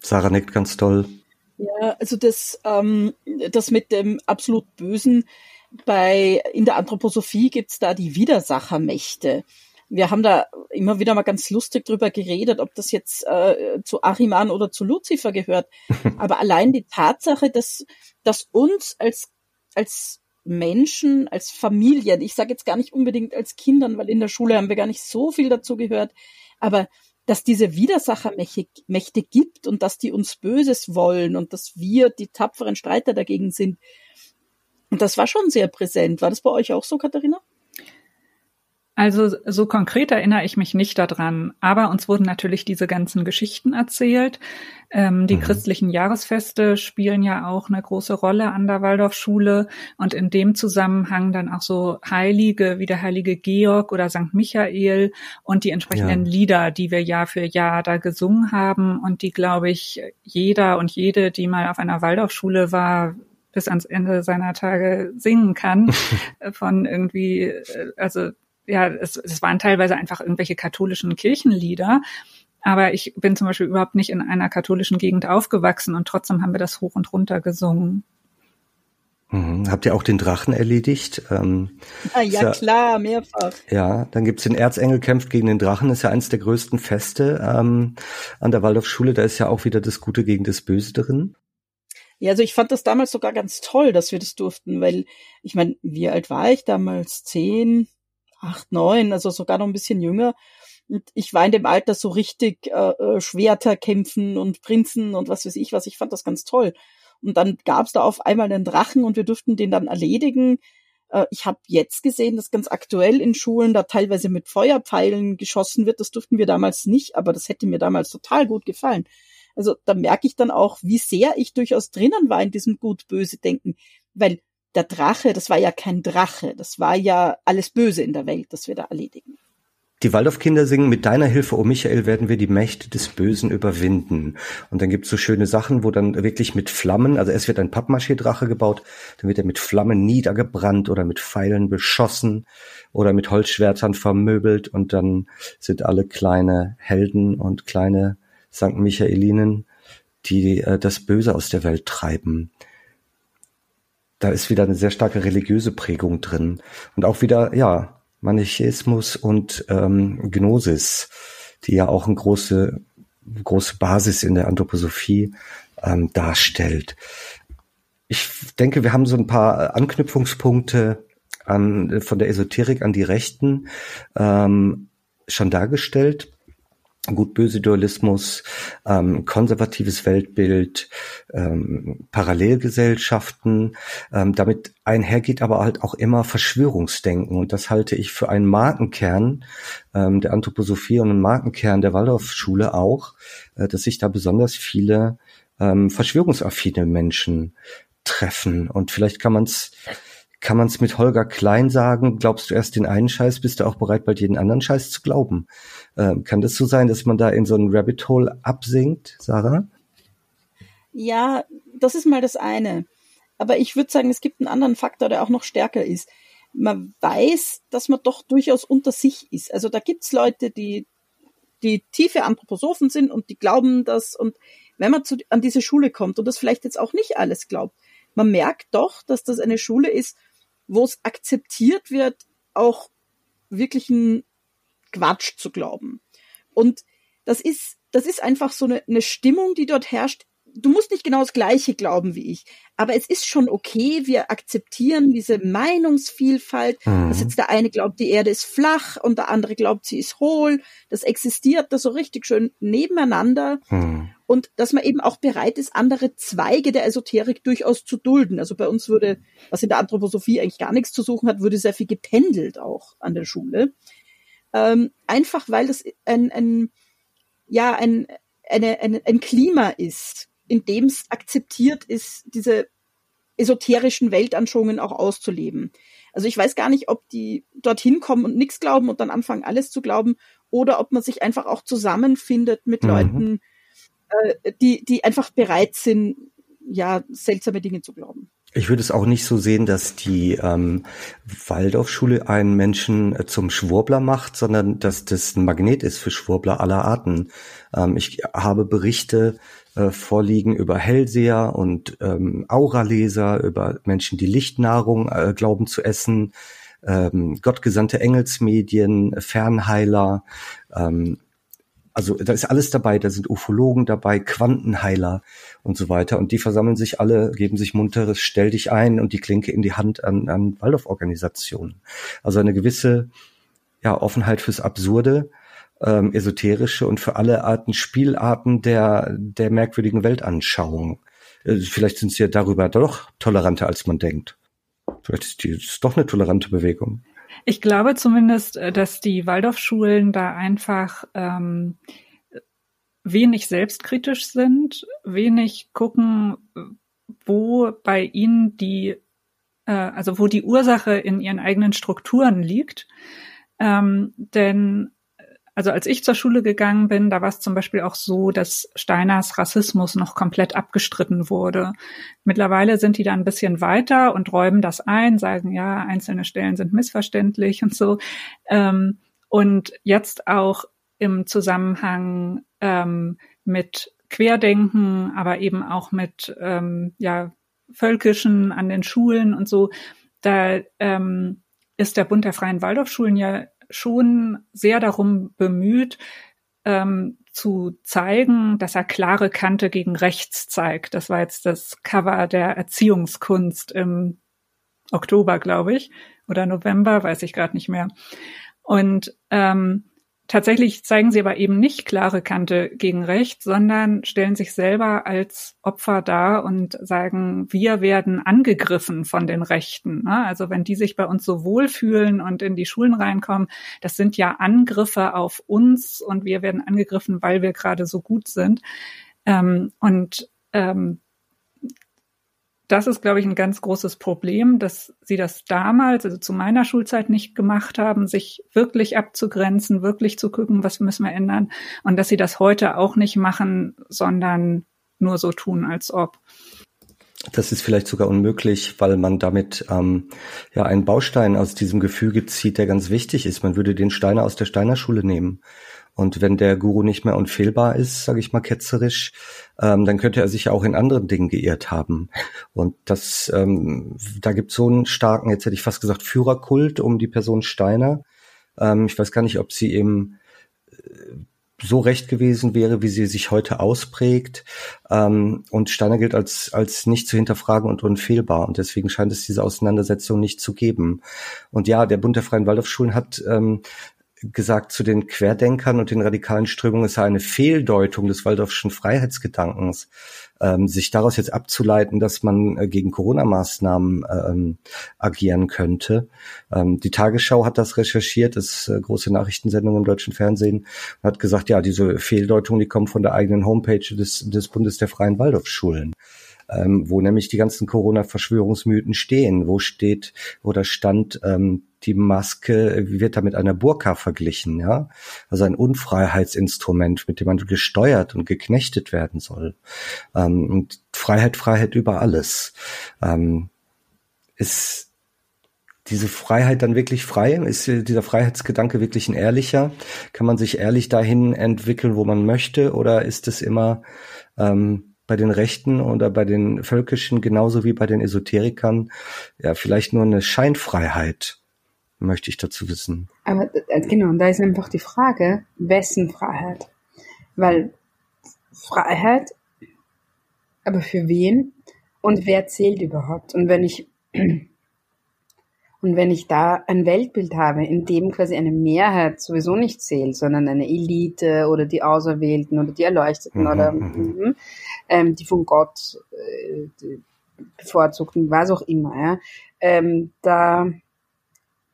Sarah nickt ganz toll. Ja, also das, ähm, das mit dem absolut Bösen, bei, in der Anthroposophie gibt's da die Widersachermächte. Wir haben da immer wieder mal ganz lustig drüber geredet, ob das jetzt äh, zu Ariman oder zu Luzifer gehört. Aber allein die Tatsache, dass, dass uns als, als Menschen, als Familien, ich sage jetzt gar nicht unbedingt als Kindern, weil in der Schule haben wir gar nicht so viel dazu gehört, aber dass diese Widersachermächte gibt und dass die uns Böses wollen und dass wir die tapferen Streiter dagegen sind. Und das war schon sehr präsent. War das bei euch auch so, Katharina? Also so konkret erinnere ich mich nicht daran, aber uns wurden natürlich diese ganzen Geschichten erzählt. Ähm, die mhm. christlichen Jahresfeste spielen ja auch eine große Rolle an der Waldorfschule und in dem Zusammenhang dann auch so Heilige wie der heilige Georg oder St. Michael und die entsprechenden ja. Lieder, die wir Jahr für Jahr da gesungen haben und die, glaube ich, jeder und jede, die mal auf einer Waldorfschule war, bis ans Ende seiner Tage singen kann. von irgendwie, äh, also ja, es, es waren teilweise einfach irgendwelche katholischen Kirchenlieder. Aber ich bin zum Beispiel überhaupt nicht in einer katholischen Gegend aufgewachsen und trotzdem haben wir das hoch und runter gesungen. Mhm. Habt ihr auch den Drachen erledigt? Ähm, ah, ja, ja, klar, mehrfach. Ja, dann gibt's den Erzengel kämpft gegen den Drachen, ist ja eines der größten Feste ähm, an der Waldorfschule. Da ist ja auch wieder das Gute gegen das Böse drin. Ja, also ich fand das damals sogar ganz toll, dass wir das durften, weil ich meine, wie alt war ich damals? Zehn, acht, neun, also sogar noch ein bisschen jünger. Und ich war in dem Alter so richtig äh, äh, Schwerter kämpfen und Prinzen und was weiß ich was. Ich fand das ganz toll. Und dann gab es da auf einmal einen Drachen und wir durften den dann erledigen. Äh, ich habe jetzt gesehen, dass ganz aktuell in Schulen da teilweise mit Feuerpfeilen geschossen wird. Das durften wir damals nicht, aber das hätte mir damals total gut gefallen. Also da merke ich dann auch, wie sehr ich durchaus drinnen war in diesem gut-böse Denken, weil der Drache, das war ja kein Drache, das war ja alles Böse in der Welt, das wir da erledigen. Die Waldorfkinder singen, mit deiner Hilfe, oh Michael, werden wir die Mächte des Bösen überwinden. Und dann gibt's so schöne Sachen, wo dann wirklich mit Flammen, also es wird ein Pappmaché-Drache gebaut, dann wird er mit Flammen niedergebrannt oder mit Pfeilen beschossen oder mit Holzschwertern vermöbelt und dann sind alle kleine Helden und kleine St. Michaelinen, die äh, das Böse aus der Welt treiben da ist wieder eine sehr starke religiöse Prägung drin. Und auch wieder, ja, Manichäismus und ähm, Gnosis, die ja auch eine große, große Basis in der Anthroposophie ähm, darstellt. Ich denke, wir haben so ein paar Anknüpfungspunkte an, von der Esoterik an die Rechten ähm, schon dargestellt gut-böse Dualismus, ähm, konservatives Weltbild, ähm, Parallelgesellschaften. Ähm, damit einhergeht aber halt auch immer Verschwörungsdenken. Und das halte ich für einen Markenkern ähm, der Anthroposophie und einen Markenkern der Waldorfschule auch, äh, dass sich da besonders viele ähm, verschwörungsaffine Menschen treffen. Und vielleicht kann man es kann man es mit Holger Klein sagen, glaubst du erst den einen Scheiß, bist du auch bereit, bald jeden anderen Scheiß zu glauben. Ähm, kann das so sein, dass man da in so ein Rabbit Hole absinkt, Sarah? Ja, das ist mal das eine. Aber ich würde sagen, es gibt einen anderen Faktor, der auch noch stärker ist. Man weiß, dass man doch durchaus unter sich ist. Also da gibt's Leute, die, die tiefe Anthroposophen sind und die glauben das. Und wenn man zu, an diese Schule kommt und das vielleicht jetzt auch nicht alles glaubt, man merkt doch, dass das eine Schule ist, wo es akzeptiert wird, auch wirklichen Quatsch zu glauben. Und das ist, das ist einfach so eine, eine Stimmung, die dort herrscht, du musst nicht genau das Gleiche glauben wie ich, aber es ist schon okay, wir akzeptieren diese Meinungsvielfalt, mhm. dass jetzt der eine glaubt, die Erde ist flach und der andere glaubt, sie ist hohl, das existiert da so richtig schön nebeneinander mhm. Und dass man eben auch bereit ist, andere Zweige der Esoterik durchaus zu dulden. Also bei uns würde, was in der Anthroposophie eigentlich gar nichts zu suchen hat, würde sehr viel gependelt auch an der Schule. Ähm, einfach weil das ein, ein ja, ein, eine, eine, ein Klima ist, in dem es akzeptiert ist, diese esoterischen Weltanschauungen auch auszuleben. Also ich weiß gar nicht, ob die dorthin kommen und nichts glauben und dann anfangen, alles zu glauben, oder ob man sich einfach auch zusammenfindet mit mhm. Leuten, äh, die, die einfach bereit sind, ja, seltsame Dinge zu glauben. Ich würde es auch nicht so sehen, dass die ähm, Waldorfschule einen Menschen äh, zum Schwurbler macht, sondern dass das ein Magnet ist für Schwurbler aller Arten. Ähm, ich habe Berichte äh, vorliegen über Hellseher und ähm, Auraleser, über Menschen, die Lichtnahrung äh, glauben zu essen, ähm, gottgesandte Engelsmedien, Fernheiler, ähm, also da ist alles dabei, da sind Ufologen dabei, Quantenheiler und so weiter. Und die versammeln sich alle, geben sich munteres Stell dich ein und die Klinke in die Hand an, an Waldorf-Organisationen. Also eine gewisse ja, Offenheit fürs Absurde, ähm, esoterische und für alle Arten Spielarten der, der merkwürdigen Weltanschauung. Äh, vielleicht sind sie ja darüber doch toleranter, als man denkt. Vielleicht ist die ist doch eine tolerante Bewegung. Ich glaube zumindest, äh, dass die Waldorfschulen da einfach ähm, wenig selbstkritisch sind, wenig gucken, wo bei ihnen die, äh, also wo die Ursache in ihren eigenen Strukturen liegt. Ähm, denn also als ich zur Schule gegangen bin, da war es zum Beispiel auch so, dass Steiners Rassismus noch komplett abgestritten wurde. Mittlerweile sind die da ein bisschen weiter und räumen das ein, sagen, ja, einzelne Stellen sind missverständlich und so. Ähm, und jetzt auch im Zusammenhang ähm, mit Querdenken, aber eben auch mit ähm, ja, Völkischen an den Schulen und so, da ähm, ist der Bund der Freien Waldorfschulen ja schon sehr darum bemüht, ähm, zu zeigen, dass er klare Kante gegen rechts zeigt. Das war jetzt das Cover der Erziehungskunst im Oktober, glaube ich, oder November, weiß ich gerade nicht mehr. Und ähm, Tatsächlich zeigen sie aber eben nicht klare Kante gegen rechts, sondern stellen sich selber als Opfer dar und sagen, wir werden angegriffen von den Rechten. Ne? Also wenn die sich bei uns so wohlfühlen und in die Schulen reinkommen, das sind ja Angriffe auf uns und wir werden angegriffen, weil wir gerade so gut sind. Ähm, und ähm, das ist, glaube ich, ein ganz großes Problem, dass sie das damals, also zu meiner Schulzeit nicht gemacht haben, sich wirklich abzugrenzen, wirklich zu gucken, was müssen wir ändern und dass sie das heute auch nicht machen, sondern nur so tun, als ob. Das ist vielleicht sogar unmöglich, weil man damit ähm, ja einen Baustein aus diesem Gefüge zieht, der ganz wichtig ist. Man würde den Steiner aus der Steiner Schule nehmen. Und wenn der Guru nicht mehr unfehlbar ist, sage ich mal ketzerisch, ähm, dann könnte er sich auch in anderen Dingen geirrt haben. Und das, ähm, da gibt es so einen starken, jetzt hätte ich fast gesagt, Führerkult um die Person Steiner. Ähm, ich weiß gar nicht, ob sie eben äh, so recht gewesen wäre, wie sie sich heute ausprägt. Ähm, und Steiner gilt als, als nicht zu hinterfragen und unfehlbar. Und deswegen scheint es diese Auseinandersetzung nicht zu geben. Und ja, der Bund der Freien Waldorfschulen hat ähm, gesagt zu den Querdenkern und den radikalen Strömungen, es sei eine Fehldeutung des Waldorfschen Freiheitsgedankens, ähm, sich daraus jetzt abzuleiten, dass man äh, gegen Corona-Maßnahmen ähm, agieren könnte. Ähm, die Tagesschau hat das recherchiert, das äh, große Nachrichtensendung im deutschen Fernsehen, und hat gesagt, ja, diese Fehldeutung, die kommt von der eigenen Homepage des, des Bundes der Freien Waldorfschulen ähm, wo nämlich die ganzen Corona-Verschwörungsmythen stehen. Wo steht, da stand, ähm, die Maske wird da mit einer Burka verglichen, ja. Also ein Unfreiheitsinstrument, mit dem man gesteuert und geknechtet werden soll. Ähm, und Freiheit, Freiheit über alles. Ähm, ist diese Freiheit dann wirklich frei? Ist dieser Freiheitsgedanke wirklich ein ehrlicher? Kann man sich ehrlich dahin entwickeln, wo man möchte? Oder ist es immer ähm, bei den Rechten oder bei den Völkischen genauso wie bei den Esoterikern ja vielleicht nur eine Scheinfreiheit, möchte ich dazu wissen. Aber äh, genau, da ist einfach die Frage, wessen Freiheit? Weil Freiheit, aber für wen und wer zählt überhaupt? Und wenn ich und wenn ich da ein Weltbild habe, in dem quasi eine Mehrheit sowieso nicht zählt, sondern eine Elite oder die Auserwählten oder die Erleuchteten mhm, oder mhm. mhm ähm, die von Gott äh, bevorzugten, was auch immer, ja, ähm, da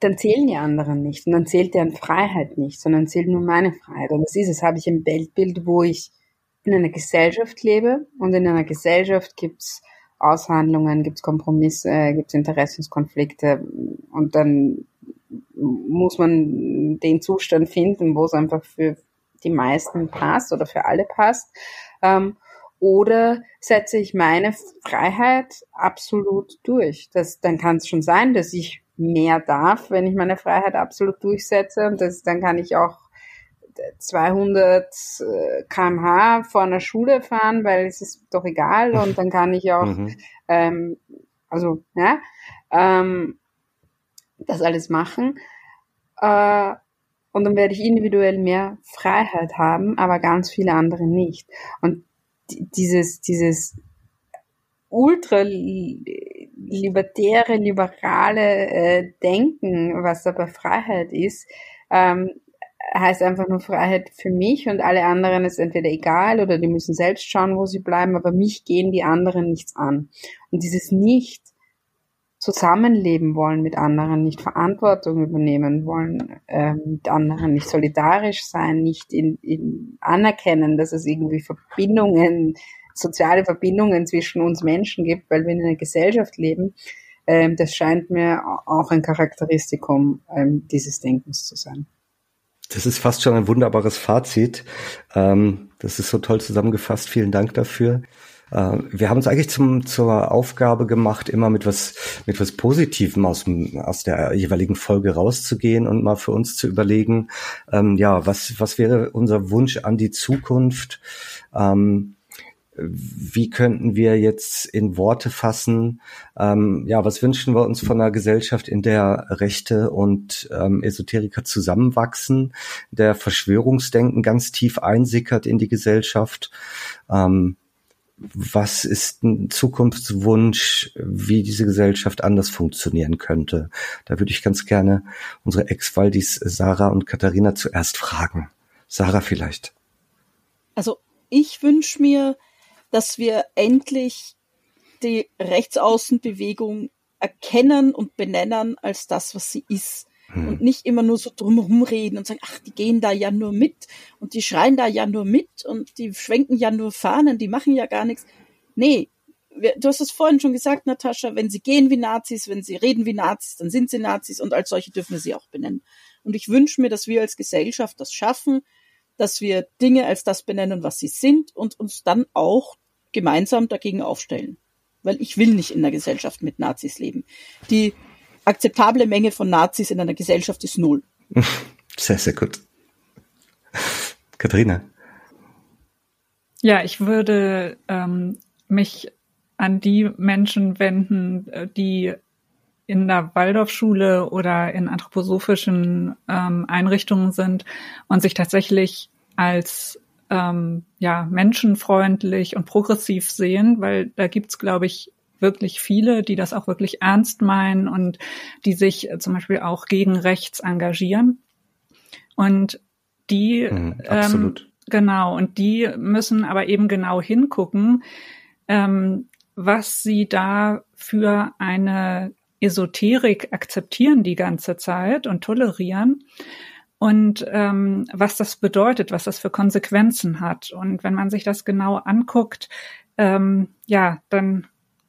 dann zählen die anderen nicht und dann zählt deren Freiheit nicht, sondern zählt nur meine Freiheit. Und das ist es, habe ich ein Weltbild, wo ich in einer Gesellschaft lebe und in einer Gesellschaft gibt's Aushandlungen, gibt's Kompromisse, gibt's Interessenskonflikte und dann muss man den Zustand finden, wo es einfach für die meisten passt oder für alle passt. Ähm, oder setze ich meine Freiheit absolut durch? Das, dann kann es schon sein, dass ich mehr darf, wenn ich meine Freiheit absolut durchsetze. Und das, dann kann ich auch 200 äh, kmh vor einer Schule fahren, weil es ist doch egal. Und dann kann ich auch, mhm. ähm, also, ja, ähm, das alles machen. Äh, und dann werde ich individuell mehr Freiheit haben, aber ganz viele andere nicht. Und dieses, dieses ultra libertäre, liberale äh, Denken, was aber Freiheit ist, ähm, heißt einfach nur Freiheit für mich und alle anderen ist entweder egal oder die müssen selbst schauen, wo sie bleiben, aber mich gehen die anderen nichts an. Und dieses Nicht zusammenleben wollen mit anderen, nicht Verantwortung übernehmen wollen, äh, mit anderen nicht solidarisch sein, nicht in, in anerkennen, dass es irgendwie Verbindungen, soziale Verbindungen zwischen uns Menschen gibt, weil wir in einer Gesellschaft leben. Ähm, das scheint mir auch ein Charakteristikum ähm, dieses Denkens zu sein. Das ist fast schon ein wunderbares Fazit. Ähm, das ist so toll zusammengefasst. Vielen Dank dafür. Wir haben uns eigentlich zum, zur Aufgabe gemacht, immer mit was, mit was Positivem aus, aus der jeweiligen Folge rauszugehen und mal für uns zu überlegen, ähm, ja, was, was wäre unser Wunsch an die Zukunft? Ähm, wie könnten wir jetzt in Worte fassen, ähm, ja, was wünschen wir uns von einer Gesellschaft, in der Rechte und ähm, Esoteriker zusammenwachsen, der Verschwörungsdenken ganz tief einsickert in die Gesellschaft? Ähm, was ist ein Zukunftswunsch, wie diese Gesellschaft anders funktionieren könnte? Da würde ich ganz gerne unsere Ex-Waldis Sarah und Katharina zuerst fragen. Sarah vielleicht. Also ich wünsche mir, dass wir endlich die Rechtsaußenbewegung erkennen und benennen als das, was sie ist hm. und nicht immer nur so drumherum reden und sagen, ach, die gehen da ja nur mit und die schreien da ja nur mit und die schwenken ja nur Fahnen, die machen ja gar nichts. Nee, du hast es vorhin schon gesagt, Natascha, wenn sie gehen wie Nazis, wenn sie reden wie Nazis, dann sind sie Nazis und als solche dürfen wir sie auch benennen. Und ich wünsche mir, dass wir als Gesellschaft das schaffen, dass wir Dinge als das benennen, was sie sind und uns dann auch gemeinsam dagegen aufstellen. Weil ich will nicht in einer Gesellschaft mit Nazis leben. Die akzeptable Menge von Nazis in einer Gesellschaft ist null. Sehr, sehr gut. Katharina. Ja, ich würde ähm, mich an die Menschen wenden, äh, die in der Waldorfschule oder in anthroposophischen ähm, Einrichtungen sind und sich tatsächlich als ähm, ja menschenfreundlich und progressiv sehen, weil da gibt's, glaube ich, wirklich viele, die das auch wirklich ernst meinen und die sich äh, zum Beispiel auch gegen rechts engagieren. Und die, mhm. Ähm, genau, und die müssen aber eben genau hingucken, ähm, was sie da für eine Esoterik akzeptieren die ganze Zeit und tolerieren und ähm, was das bedeutet, was das für Konsequenzen hat. Und wenn man sich das genau anguckt, ähm, ja, dann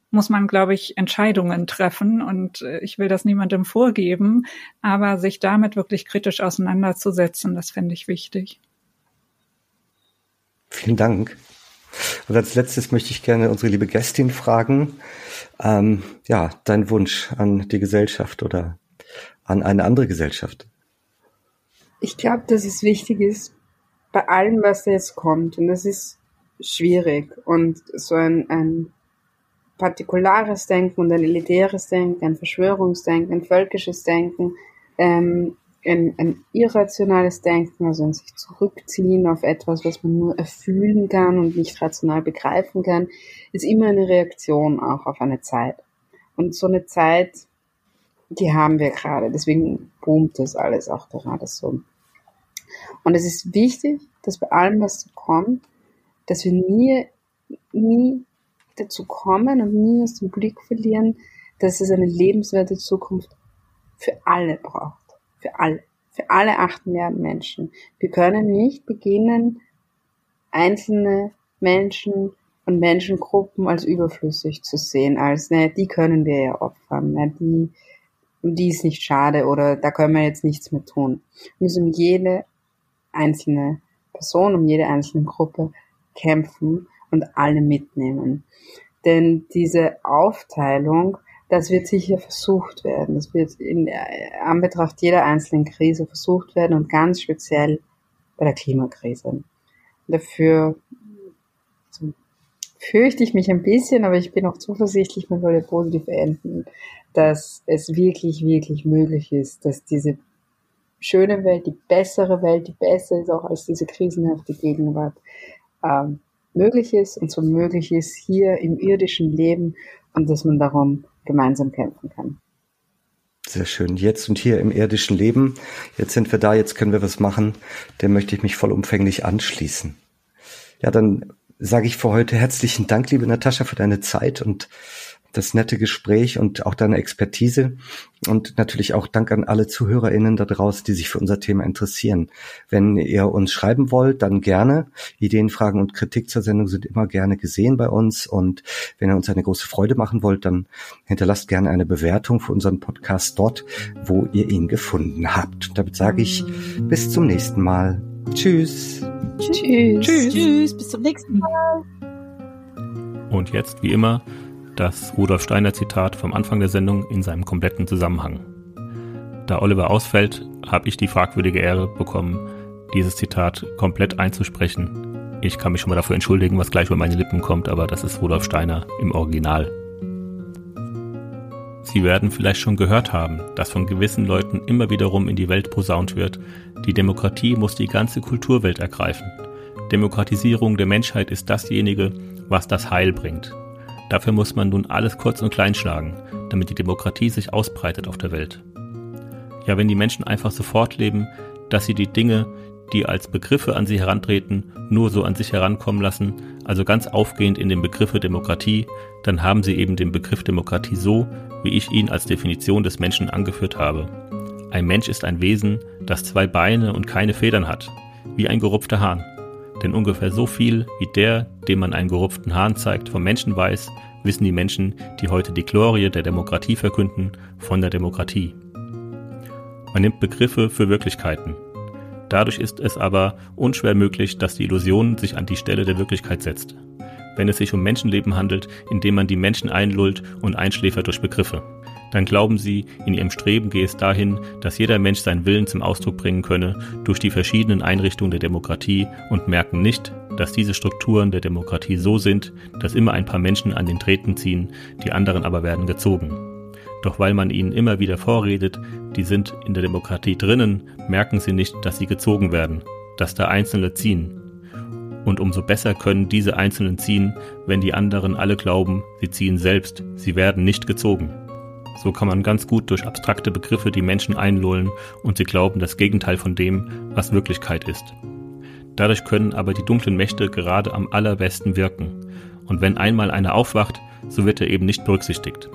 muss man, glaube ich, Entscheidungen treffen. Und äh, ich will das niemandem vorgeben, aber sich damit wirklich kritisch auseinanderzusetzen, das fände ich wichtig. Vielen Dank. Und als letztes möchte ich gerne unsere liebe Gästin fragen, ähm, ja, dein Wunsch an die Gesellschaft oder an eine andere Gesellschaft. Ich glaube, dass es wichtig ist, bei allem, was da jetzt kommt, und das ist schwierig und so ein, ein partikulares Denken und ein elitäres Denken, ein Verschwörungsdenken, ein völkisches Denken, ähm, ein, ein irrationales Denken, also ein sich zurückziehen auf etwas, was man nur erfühlen kann und nicht rational begreifen kann, ist immer eine Reaktion auch auf eine Zeit. Und so eine Zeit, die haben wir gerade. Deswegen boomt das alles auch gerade so. Und es ist wichtig, dass bei allem, was kommt, dass wir nie, nie dazu kommen und nie aus dem Blick verlieren, dass es eine lebenswerte Zukunft für alle braucht. Für alle. Für alle acht Milliarden Menschen. Wir können nicht beginnen, einzelne Menschen und Menschengruppen als überflüssig zu sehen, als, ne, die können wir ja opfern, ne, die, die ist nicht schade oder da können wir jetzt nichts mehr tun. Wir müssen jede einzelne Person, um jede einzelne Gruppe kämpfen und alle mitnehmen. Denn diese Aufteilung, das wird sicher versucht werden. Das wird in Anbetracht jeder einzelnen Krise versucht werden und ganz speziell bei der Klimakrise. Dafür also, fürchte ich mich ein bisschen, aber ich bin auch zuversichtlich, man soll ja positiv enden, dass es wirklich, wirklich möglich ist, dass diese schöne Welt, die bessere Welt, die besser ist auch als diese krisenhafte Gegenwart, ähm, möglich ist und so möglich ist hier im irdischen Leben und dass man darum gemeinsam kämpfen kann. Sehr schön. Jetzt und hier im irdischen Leben. Jetzt sind wir da, jetzt können wir was machen. Dem möchte ich mich vollumfänglich anschließen. Ja, dann sage ich für heute herzlichen Dank, liebe Natascha, für deine Zeit und das nette Gespräch und auch deine Expertise. Und natürlich auch Dank an alle ZuhörerInnen da draußen, die sich für unser Thema interessieren. Wenn ihr uns schreiben wollt, dann gerne. Ideen, Fragen und Kritik zur Sendung sind immer gerne gesehen bei uns. Und wenn ihr uns eine große Freude machen wollt, dann hinterlasst gerne eine Bewertung für unseren Podcast dort, wo ihr ihn gefunden habt. Und damit sage ich bis zum nächsten Mal. Tschüss. Tschüss. Tschüss. Tschüss. Bis zum nächsten Mal. Und jetzt, wie immer, das Rudolf Steiner Zitat vom Anfang der Sendung in seinem kompletten Zusammenhang. Da Oliver ausfällt, habe ich die fragwürdige Ehre bekommen, dieses Zitat komplett einzusprechen. Ich kann mich schon mal dafür entschuldigen, was gleich über meine Lippen kommt, aber das ist Rudolf Steiner im Original. Sie werden vielleicht schon gehört haben, dass von gewissen Leuten immer wiederum in die Welt posaunt wird, die Demokratie muss die ganze Kulturwelt ergreifen. Demokratisierung der Menschheit ist dasjenige, was das Heil bringt. Dafür muss man nun alles kurz und klein schlagen, damit die Demokratie sich ausbreitet auf der Welt. Ja, wenn die Menschen einfach so fortleben, dass sie die Dinge, die als Begriffe an sie herantreten, nur so an sich herankommen lassen, also ganz aufgehend in den Begriffe Demokratie, dann haben sie eben den Begriff Demokratie so, wie ich ihn als Definition des Menschen angeführt habe. Ein Mensch ist ein Wesen, das zwei Beine und keine Federn hat, wie ein gerupfter Hahn. Denn ungefähr so viel, wie der, dem man einen gerupften Hahn zeigt, vom Menschen weiß, wissen die Menschen, die heute die Glorie der Demokratie verkünden, von der Demokratie. Man nimmt Begriffe für Wirklichkeiten. Dadurch ist es aber unschwer möglich, dass die Illusion sich an die Stelle der Wirklichkeit setzt. Wenn es sich um Menschenleben handelt, indem man die Menschen einlullt und einschläfert durch Begriffe dann glauben sie, in ihrem Streben gehe es dahin, dass jeder Mensch seinen Willen zum Ausdruck bringen könne durch die verschiedenen Einrichtungen der Demokratie und merken nicht, dass diese Strukturen der Demokratie so sind, dass immer ein paar Menschen an den Treten ziehen, die anderen aber werden gezogen. Doch weil man ihnen immer wieder vorredet, die sind in der Demokratie drinnen, merken sie nicht, dass sie gezogen werden, dass da Einzelne ziehen. Und umso besser können diese Einzelnen ziehen, wenn die anderen alle glauben, sie ziehen selbst, sie werden nicht gezogen. So kann man ganz gut durch abstrakte Begriffe die Menschen einlullen und sie glauben das Gegenteil von dem, was Wirklichkeit ist. Dadurch können aber die dunklen Mächte gerade am allerbesten wirken. Und wenn einmal einer aufwacht, so wird er eben nicht berücksichtigt.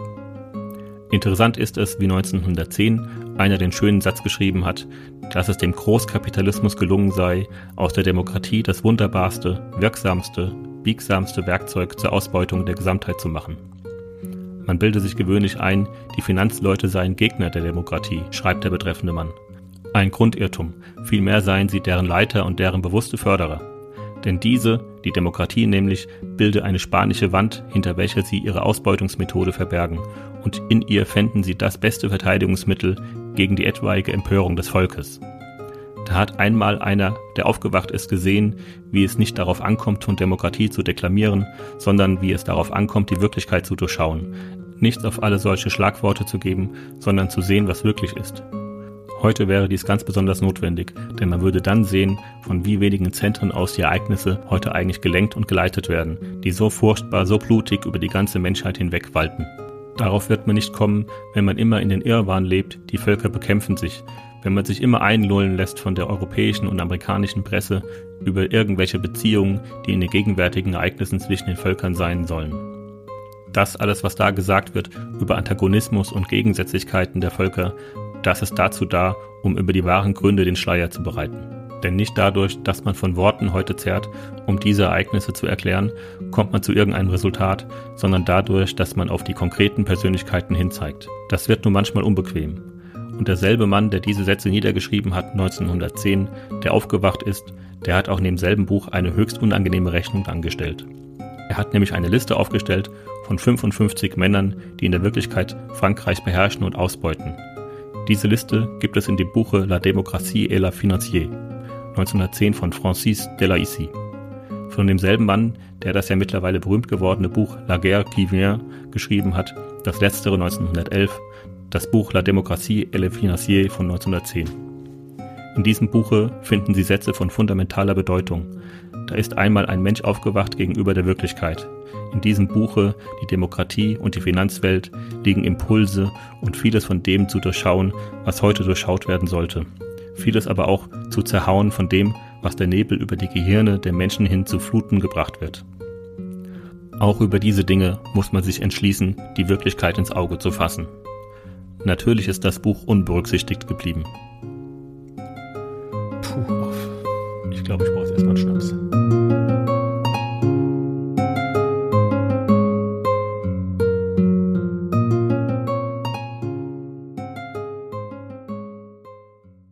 Interessant ist es, wie 1910 einer den schönen Satz geschrieben hat, dass es dem Großkapitalismus gelungen sei, aus der Demokratie das wunderbarste, wirksamste, biegsamste Werkzeug zur Ausbeutung der Gesamtheit zu machen. Man bilde sich gewöhnlich ein, die Finanzleute seien Gegner der Demokratie, schreibt der betreffende Mann. Ein Grundirrtum, vielmehr seien sie deren Leiter und deren bewusste Förderer. Denn diese, die Demokratie nämlich, bilde eine spanische Wand, hinter welcher sie ihre Ausbeutungsmethode verbergen, und in ihr fänden sie das beste Verteidigungsmittel gegen die etwaige Empörung des Volkes. Da hat einmal einer, der aufgewacht ist, gesehen, wie es nicht darauf ankommt, von Demokratie zu deklamieren, sondern wie es darauf ankommt, die Wirklichkeit zu durchschauen. Nichts auf alle solche Schlagworte zu geben, sondern zu sehen, was wirklich ist. Heute wäre dies ganz besonders notwendig, denn man würde dann sehen, von wie wenigen Zentren aus die Ereignisse heute eigentlich gelenkt und geleitet werden, die so furchtbar, so blutig über die ganze Menschheit hinweg walten. Darauf wird man nicht kommen, wenn man immer in den Irrwahn lebt, die Völker bekämpfen sich, wenn man sich immer einlullen lässt von der europäischen und amerikanischen Presse über irgendwelche Beziehungen, die in den gegenwärtigen Ereignissen zwischen den Völkern sein sollen. Das alles, was da gesagt wird über Antagonismus und Gegensätzlichkeiten der Völker, das ist dazu da, um über die wahren Gründe den Schleier zu bereiten. Denn nicht dadurch, dass man von Worten heute zerrt, um diese Ereignisse zu erklären, kommt man zu irgendeinem Resultat, sondern dadurch, dass man auf die konkreten Persönlichkeiten hinzeigt. Das wird nur manchmal unbequem. Und derselbe Mann, der diese Sätze niedergeschrieben hat 1910, der aufgewacht ist, der hat auch in demselben Buch eine höchst unangenehme Rechnung angestellt. Er hat nämlich eine Liste aufgestellt von 55 Männern, die in der Wirklichkeit Frankreich beherrschen und ausbeuten. Diese Liste gibt es in dem Buche La démocratie et la financier, 1910 von Francis Delaissy. Von demselben Mann, der das ja mittlerweile berühmt gewordene Buch La guerre qui vient geschrieben hat, das letztere 1911, das Buch La démocratie et le financier von 1910. In diesem Buche finden Sie Sätze von fundamentaler Bedeutung. Da ist einmal ein Mensch aufgewacht gegenüber der Wirklichkeit. In diesem Buche Die Demokratie und die Finanzwelt liegen Impulse und vieles von dem zu durchschauen, was heute durchschaut werden sollte. Vieles aber auch zu zerhauen von dem, was der Nebel über die Gehirne der Menschen hin zu Fluten gebracht wird. Auch über diese Dinge muss man sich entschließen, die Wirklichkeit ins Auge zu fassen. Natürlich ist das Buch unberücksichtigt geblieben. Puh, ich glaube, ich brauche